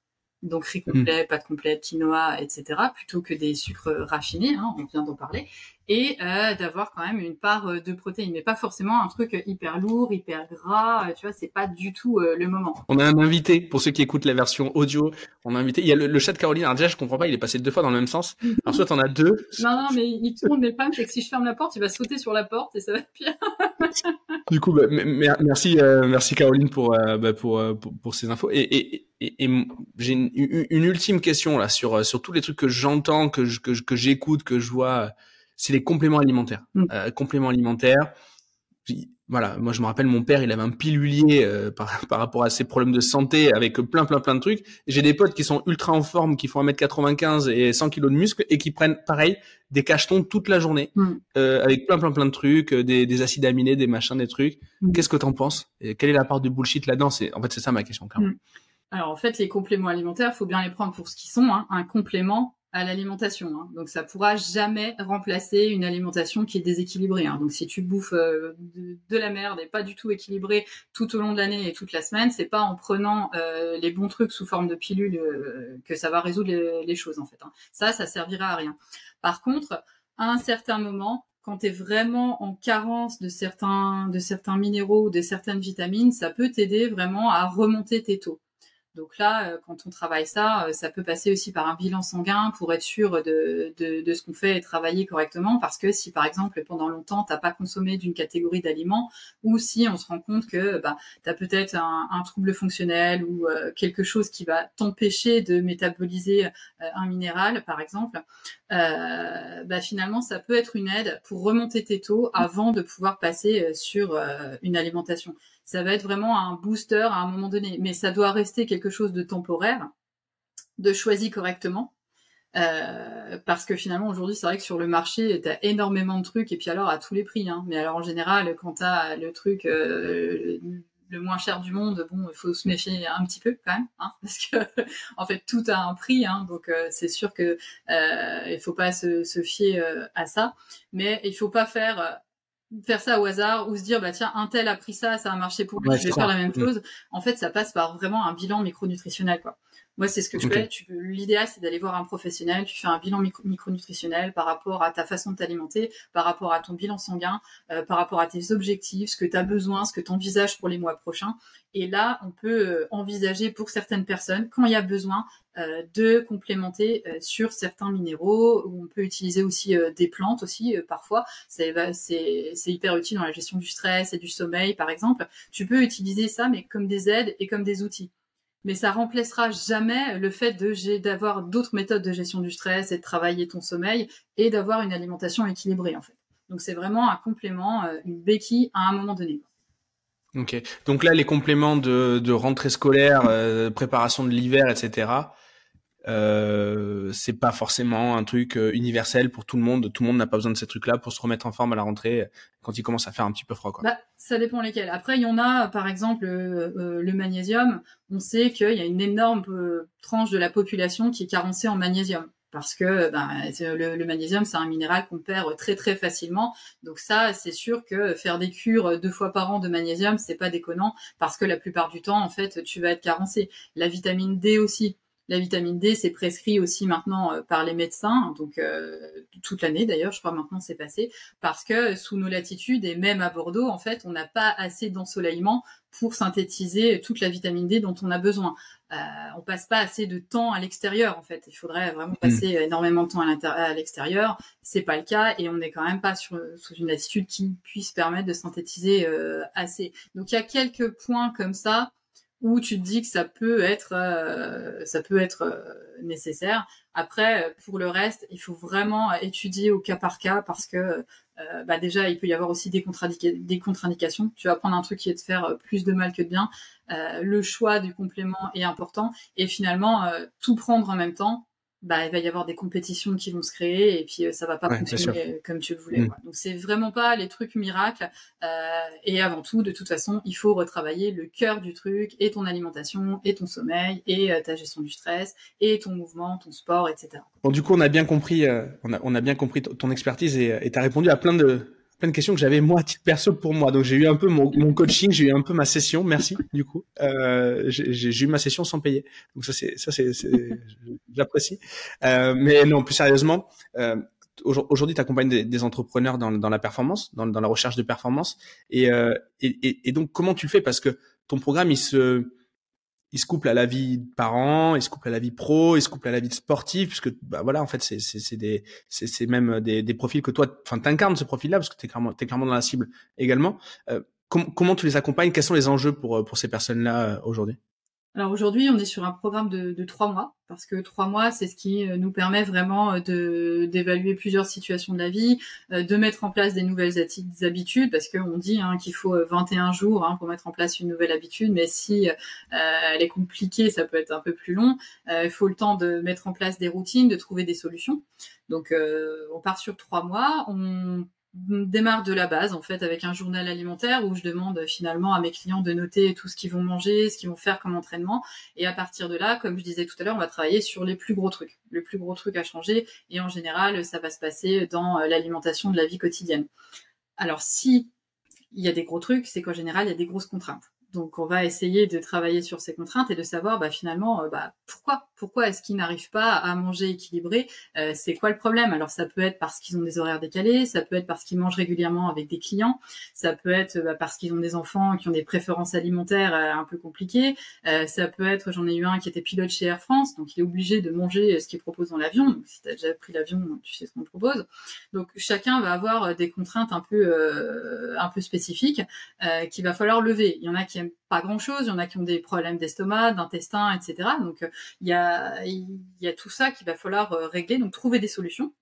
donc riz mmh. complet, pâte complète, quinoa, etc., plutôt que des sucres raffinés, hein, on vient d'en parler, et euh, d'avoir quand même une part euh, de protéines, mais pas forcément un truc hyper lourd, hyper gras, euh, tu vois, c'est pas du tout le moment. On a un invité, pour ceux qui écoutent la version audio, on a invité, il y a le, chat de Caroline, déjà je comprends pas, il est passé deux fois dans le même sens, alors soit on a deux. <laughs> Non, non, mais il tourne, mais pas, c'est que si je ferme la porte, il va sauter sur la porte et ça va être pire. <laughs> du coup, bah, merci, merci Caroline pour, bah, pour, pour, ces infos, et, et et, j'ai une, une, ultime question là sur sur tous les trucs que j'entends, que que, que j'écoute, que je vois c'est les compléments alimentaires. Mm. Euh, compléments alimentaires. Voilà, moi je me rappelle mon père, il avait un pilulier euh, par, <laughs> par, rapport à ses problèmes de santé avec plein plein plein de trucs. J'ai des potes qui sont ultra en forme, qui font 1m95 et 100 kg de muscles et qui prennent pareil des cachetons toute la journée mm. euh, avec plein plein plein de trucs, des, des acides aminés, des machins, des trucs. Mm. Qu'est-ce que t'en penses? Et Quelle est la part de bullshit là-dedans? En fait c'est ça ma question. Même. Alors en fait les compléments alimentaires, faut bien les prendre pour ce qu'ils sont, hein, un complément à l'alimentation. Hein. Donc ça pourra jamais remplacer une alimentation qui est déséquilibrée. Hein. Donc si tu bouffes euh, de, la merde et pas du tout équilibré tout au long de l'année et toute la semaine, c'est pas en prenant euh, les bons trucs sous forme de pilules euh, que ça va résoudre les, choses en fait. Hein. Ça, ça servira à rien. Par contre, à un certain moment, quand tu es vraiment en carence de certains, de certains minéraux ou de certaines vitamines, ça peut t'aider vraiment à remonter tes taux. Donc là, euh, quand on travaille ça, euh, ça peut passer aussi par un bilan sanguin pour être sûr de, de, ce qu'on fait et travailler correctement. Parce que si par exemple pendant longtemps t'as pas consommé d'une catégorie d'aliments, ou si on se rend compte que bah, tu as peut-être un, trouble fonctionnel ou euh, quelque chose qui va t'empêcher de métaboliser un minéral, par exemple, bah, finalement ça peut être une aide pour remonter tes taux avant de pouvoir passer sur une alimentation ça va être vraiment un booster à un moment donné. Mais ça doit rester quelque chose de temporaire, de choisi correctement. Euh, parce que finalement aujourd'hui c'est vrai que sur le marché tu as énormément de trucs et puis alors à tous les prix hein. mais alors en général quand tu as le truc euh, le moins cher du monde bon il faut se méfier un petit peu quand même hein, <laughs> parce que en fait tout a un prix hein, donc euh, c'est sûr que il faut pas se, se fier à ça mais il faut pas faire faire ça au hasard ou se dire bah tiens un tel a pris ça ça a marché pour lui je vais faire la même mm. chose. En fait ça passe par vraiment un bilan micronutritionnel quoi moi c'est ce que je fais l'idéal c'est d'aller voir un professionnel tu fais un bilan micronutritionnel par rapport à ta façon de t'alimenter par rapport à ton bilan sanguin euh, par rapport à tes objectifs ce que tu as besoin ce que tu envisages pour les mois prochains et là on peut euh, envisager pour certaines personnes quand il y a besoin euh, de complémenter euh, sur certains minéraux. On peut utiliser aussi des plantes aussi parfois. C'est hyper utile dans la gestion du stress et du sommeil, par exemple. Tu peux utiliser ça, mais comme des aides et comme des outils. Mais ça remplacera jamais le fait d'avoir d'autres méthodes de gestion du stress et de travailler ton sommeil et d'avoir une alimentation équilibrée en fait. Donc c'est vraiment un complément, une béquille à un moment donné. Ok. Donc là, les compléments de, de rentrée scolaire, préparation de l'hiver, etc. Euh, c'est pas forcément un truc euh, universel pour tout le monde. Tout le monde n'a pas besoin de ces trucs-là pour se remettre en forme à la rentrée quand il commence à faire un petit peu froid. Bah, ça dépend lesquels. Après, il y en a, par exemple, euh, le magnésium. On sait qu'il y a une énorme tranche de la population qui est carencée en magnésium parce que ben, le, magnésium c'est un minéral qu'on perd très très facilement. Donc ça, c'est sûr que faire des cures deux fois par an de magnésium, c'est pas déconnant parce que la plupart du temps, en fait, tu vas être carencé. La vitamine D aussi. La vitamine D, c'est prescrit aussi maintenant euh, par les médecins, donc euh, toute l'année d'ailleurs, je crois maintenant c'est passé, parce que sous nos latitudes et même à Bordeaux, en fait, on n'a pas assez d'ensoleillement pour synthétiser toute la vitamine D dont on a besoin. Euh, on passe pas assez de temps à l'extérieur en fait. Il faudrait vraiment hmm. passer énormément de temps à l'extérieur. C'est pas le cas et on n'est quand même pas sur, sous une latitude qui puisse permettre de synthétiser euh, assez. Donc il y a quelques points comme ça où tu te dis que ça peut être, euh, ça peut être euh, nécessaire. Après, pour le reste, il faut vraiment étudier au cas par cas parce que euh, bah déjà, il peut y avoir aussi des, contre-indications. Tu vas prendre un truc qui va te faire plus de mal que de bien. le choix du complément est important et finalement, tout prendre en même temps, bah, il va y avoir des compétitions qui vont se créer et puis euh, ça va pas fonctionner comme tu le voulais. Mm. Donc c'est vraiment pas les trucs miracles. Euh, et avant tout, de toute façon, il faut retravailler le cœur du truc et ton alimentation et ton sommeil et euh, ta gestion du stress et ton mouvement, ton sport, etc. Bon, du coup, on a bien compris, on a, on, a, bien compris ton expertise et tu as répondu à plein de plein de questions que j'avais moi à titre perso pour moi. Donc j'ai eu un peu mon, mon coaching, j'ai eu un peu ma session. Merci du coup. Euh, j'ai eu ma session sans payer. Donc ça c'est ça c'est j'apprécie. Euh, mais non, plus sérieusement. Euh, Aujourd'hui, tu accompagnes des, des, entrepreneurs dans, dans la performance, dans, dans, la recherche de performance. Et, euh, et, et, donc, comment tu le fais? Parce que ton programme, il se, il se couple à la vie de parents, il se couple à la vie pro, il se couple à la vie de sportif, puisque bah voilà, en fait, c'est c'est des c'est même des, des profils que toi, enfin, t'incarnes ce profil-là parce que t'es clairement t'es clairement dans la cible également. Euh, comment tu les accompagnes? Quels sont les enjeux pour pour ces personnes-là euh, aujourd'hui? Alors aujourd'hui, on est sur un programme de, trois mois parce que trois mois, c'est ce qui euh, nous permet vraiment euh, de d'évaluer plusieurs situations de la vie, euh, de mettre en place des nouvelles habitudes parce qu'on dit hein, qu'il faut 21 jours hein, pour mettre en place une nouvelle habitude, mais si elle est compliquée, ça peut être un peu plus long. il faut le temps de mettre en place des routines, de trouver des solutions. Donc on part sur trois mois, on démarre de la base en fait avec un journal alimentaire où je demande finalement à mes clients de noter tout ce qu'ils vont manger, ce qu'ils vont faire comme entraînement et à partir de là, comme je disais tout à l'heure, on va travailler sur les plus gros trucs, le plus gros truc à changer et en général, ça va se passer dans euh, l'alimentation de la vie quotidienne. Alors si il y a des gros trucs, c'est qu'en général, il y a des grosses contraintes. Donc on va essayer de travailler sur ces contraintes et de savoir bah, finalement euh, bah, pourquoi? Pourquoi est-ce qu'ils n'arrivent pas à manger équilibré? Euh, C'est quoi le problème? Alors ça peut être parce qu'ils ont des horaires décalés, ça peut être parce qu'ils mangent régulièrement avec des clients, ça peut être bah, parce qu'ils ont des enfants qui ont des préférences alimentaires euh, un peu compliquées, ça peut être j'en ai eu un qui était pilote chez Air France, donc il est obligé de manger ce qu'il propose dans l'avion. Donc si tu as déjà pris l'avion, tu sais ce qu'on propose. Donc chacun va avoir des contraintes un peu un peu spécifiques qu'il va falloir lever. Il y en a qui pas grand chose. Il y en a qui ont des problèmes d'estomac, d'intestin, etc. Donc euh, il y a, tout ça qu'il va falloir euh, régler. Donc trouver des solutions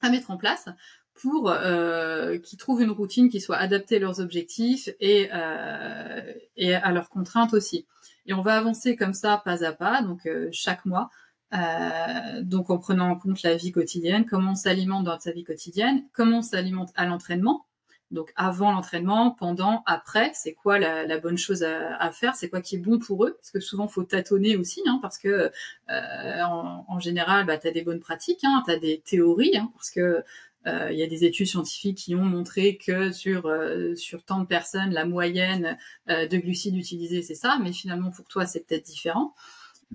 à mettre en place pour euh, qu'ils trouvent une routine qui soit adaptée à leurs objectifs et, à leurs contraintes aussi. Et on va avancer comme ça pas à pas, donc chaque mois, donc en prenant en compte la vie quotidienne, comment on s'alimente dans sa vie quotidienne, comment on s'alimente à l'entraînement, donc avant l'entraînement, pendant, après, c'est quoi la, bonne chose à, faire, c'est quoi qui est bon pour eux, parce que souvent faut tâtonner aussi, hein, parce que euh, en, général, bah, tu as des bonnes pratiques, hein, tu as des théories, hein, parce que euh, il y a des études scientifiques qui ont montré que sur euh, sur tant de personnes, la moyenne de glucides utilisés, c'est ça, mais finalement pour toi, c'est peut-être différent.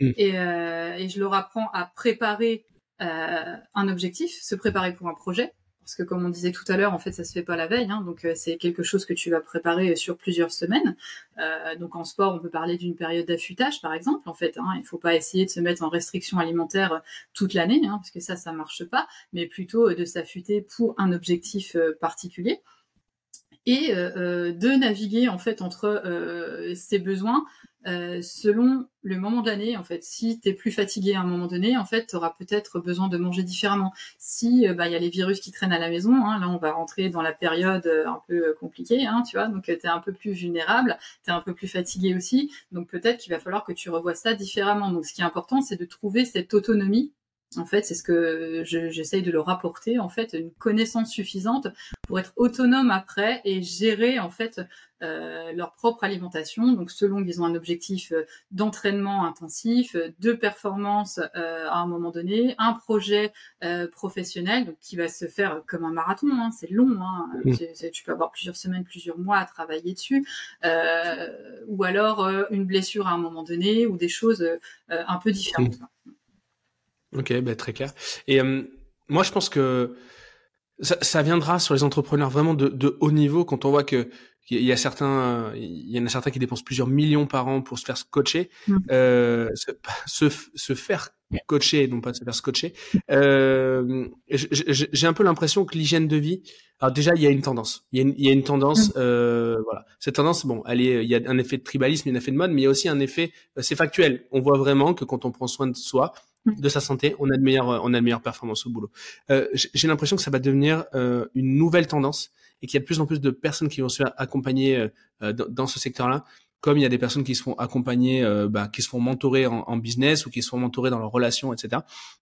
Mm. Et, et, je leur apprends à préparer un objectif, se préparer pour un projet, parce que comme on disait tout à l'heure, en fait, ça se fait pas la veille, hein, donc euh, c'est quelque chose que tu vas préparer sur plusieurs semaines. Euh, donc en sport, on peut parler d'une période d'affûtage, par exemple. En fait, hein, il faut pas essayer de se mettre en restriction alimentaire euh, toute l'année, hein, parce que ça, ça marche pas, mais plutôt de s'affûter pour un objectif particulier et de naviguer en fait entre ses besoins euh, selon le moment de l'année, en fait, si tu es plus fatigué à un moment donné, en fait, tu auras peut-être besoin de manger différemment. Si euh, bah il y a les virus qui traînent à la maison, hein, là on va rentrer dans la période euh, un peu compliquée, hein, tu donc tu es un peu plus vulnérable, tu es un peu plus fatigué aussi, donc peut-être qu'il va falloir que tu revoies ça différemment. Donc ce qui est important, c'est de trouver cette autonomie En fait, c'est ce que j'essaye de leur apporter, en fait, une connaissance suffisante pour être autonome après et gérer, en fait, euh, leur propre alimentation. Donc, selon qu'ils ont un objectif euh, d'entraînement intensif, euh, de performance euh, à un moment donné, un projet euh, professionnel, donc qui va se faire comme un marathon. Hein, c'est long. Hein, mmh. tu peux avoir plusieurs semaines, plusieurs mois à travailler dessus, ou alors une blessure à un moment donné, ou des choses un peu différentes. Mmh. Ok, bah, très clair. Et euh, moi, je pense que ça, ça, viendra sur les entrepreneurs vraiment de, de haut niveau quand on voit que il y a certains, il y en a certains qui dépensent plusieurs millions par an pour se faire coacher, mmh. euh, se, se, faire coacher, non pas se faire coacher. Euh, J'ai un peu l'impression que l'hygiène de vie, alors déjà il y a une tendance, il y a une, il y a une tendance, mmh. euh, voilà. Cette tendance, bon, elle est, il y a un effet de tribalisme, un effet de mode, mais il y a aussi un effet, c'est factuel. On voit vraiment que quand on prend soin de soi, de sa santé, on a de meilleures, on a de meilleures performances au boulot. Euh, J'ai l'impression que ça va devenir euh, une nouvelle tendance et qu'il y a de plus en plus de personnes qui vont se faire accompagner euh, euh dans, dans, ce secteur-là, comme il y a des personnes qui se font accompagner, euh, bah, qui se font mentorer en, en, business ou qui se font mentorer dans leurs relations, etc.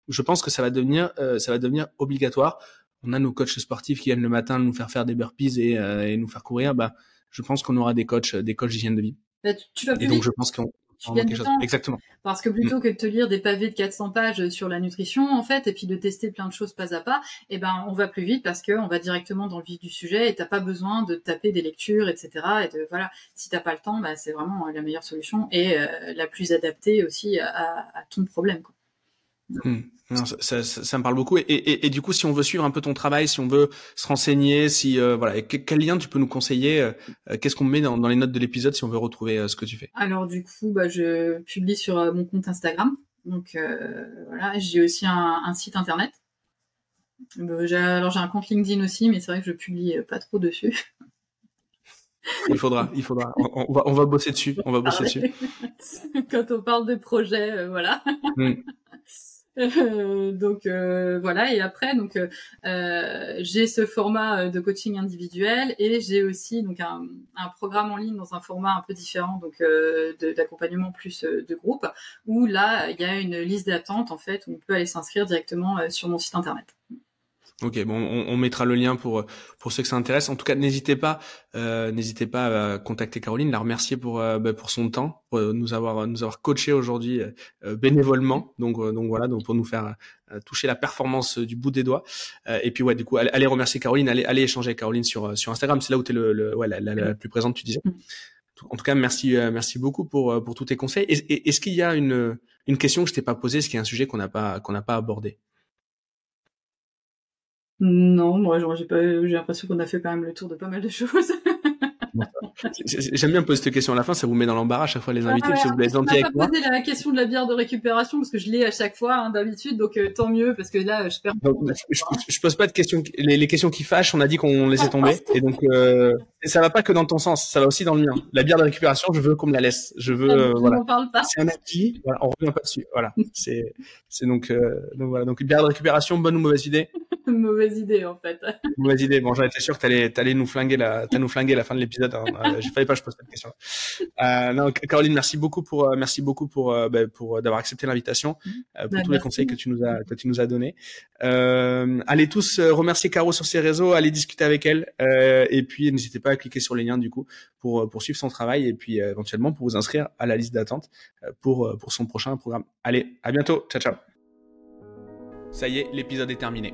Je pense que ça va devenir, euh, ça va devenir obligatoire. On a nos coachs sportifs qui viennent le matin nous faire faire des burpees et, et nous faire courir. Bah, je pense qu'on aura des coachs, des coachs d'hygiène de vie. Bah, tu vas et donc je pense qu'on tu gagnes du temps. Exactement. Parce que plutôt mm. que de te lire des pavés de 400 pages sur la nutrition, en fait, et puis de tester plein de choses pas à pas, eh ben, on va plus vite parce que on va directement dans le vif du sujet et t'as pas besoin de taper des lectures, etc. Et de, voilà, si t'as pas le temps, bah, c'est vraiment la meilleure solution et euh, la plus adaptée aussi à, à ton problème, quoi. Hmm. Non, ça, ça, ça, me parle beaucoup. Et, et, et, du coup, si on veut suivre un peu ton travail, si on veut se renseigner, si euh, voilà, quel lien tu peux nous conseiller euh, euh, Qu'est-ce qu'on met dans, dans, les notes de l'épisode si on veut retrouver ce que tu fais? Alors du coup, bah, je publie sur mon compte Instagram. Donc voilà, j'ai aussi un, un, site internet. alors j'ai un compte LinkedIn aussi, mais c'est vrai que je publie pas trop dessus. Il faudra, il faudra. On, va, on va bosser dessus. On va bosser dessus. <laughs> Quand on parle de projet, voilà. Hmm. Euh, donc euh, voilà et après donc euh, j'ai ce format de coaching individuel et j'ai aussi donc un, un, programme en ligne dans un format un peu différent donc d'accompagnement plus de groupe où là il y a une liste d'attente en fait où on peut aller s'inscrire directement sur mon site internet. Ok, bon, on, on, mettra le lien pour pour ceux que ça intéresse. En tout cas, n'hésitez pas, euh, n'hésitez pas à contacter Caroline, la remercier pour euh, bah, pour son temps, pour nous avoir nous avoir coaché aujourd'hui euh, bénévolement. Donc euh, donc voilà, donc pour nous faire euh, toucher la performance du bout des doigts. et puis ouais, du coup, allez, remercier Caroline, allez allez échanger avec Caroline sur sur Instagram, c'est là où tu es le, le ouais, la, la, plus présente, tu disais. Mm. En tout cas, merci merci beaucoup pour pour tous tes conseils. Est-ce qu'il y a une une question que je t'ai pas posée, qu'il y a un sujet qu'on n'a pas qu'on n'a pas abordé? Non, moi j'ai pas, j'ai l'impression qu'on a fait quand même le tour de pas mal de <laughs> choses. J'aime bien poser cette question à la fin, ça vous met dans l'embarras à chaque fois les ah invités, parce que vous êtes gentil avec moi. la question de la bière de récupération, parce que je l'ai à chaque fois, hein, d'habitude, donc euh, tant mieux, parce que là, je perds. je, je, pose pas de questions, les, les, questions qui fâchent, on a dit qu'on laissait tomber, et donc euh, ça va pas que dans ton sens, ça va aussi dans le mien. La bière de récupération, je veux qu'on me la laisse, je veux, ah, euh, voilà. C'est un acquis, voilà, on revient pas dessus, voilà. <laughs> c'est, c'est donc, euh, donc voilà, donc bière de récupération, bonne ou mauvaise idée? <laughs> Mauvaise idée en fait. <laughs> Mauvaise idée. Bon, j'étais sûr que t'allais, t'allais nous flinguer la, t'allais nous flinguer la fin de l'épisode. Hein. Euh, je fallait pas que je pose cette question. Euh, non, Caroline, merci beaucoup pour, euh, merci beaucoup pour, euh, bah, pour d'avoir accepté l'invitation, pour bah, tous les conseils que tu nous as, que tu nous as donnés. allez tous remercier Caro sur ses réseaux, allez discuter avec elle, et puis n'hésitez pas à cliquer sur les liens du coup pour pour suivre son travail et puis éventuellement pour vous inscrire à la liste d'attente pour pour son prochain programme. Allez, à bientôt. Ciao, ciao. Ça y est, l'épisode est terminé.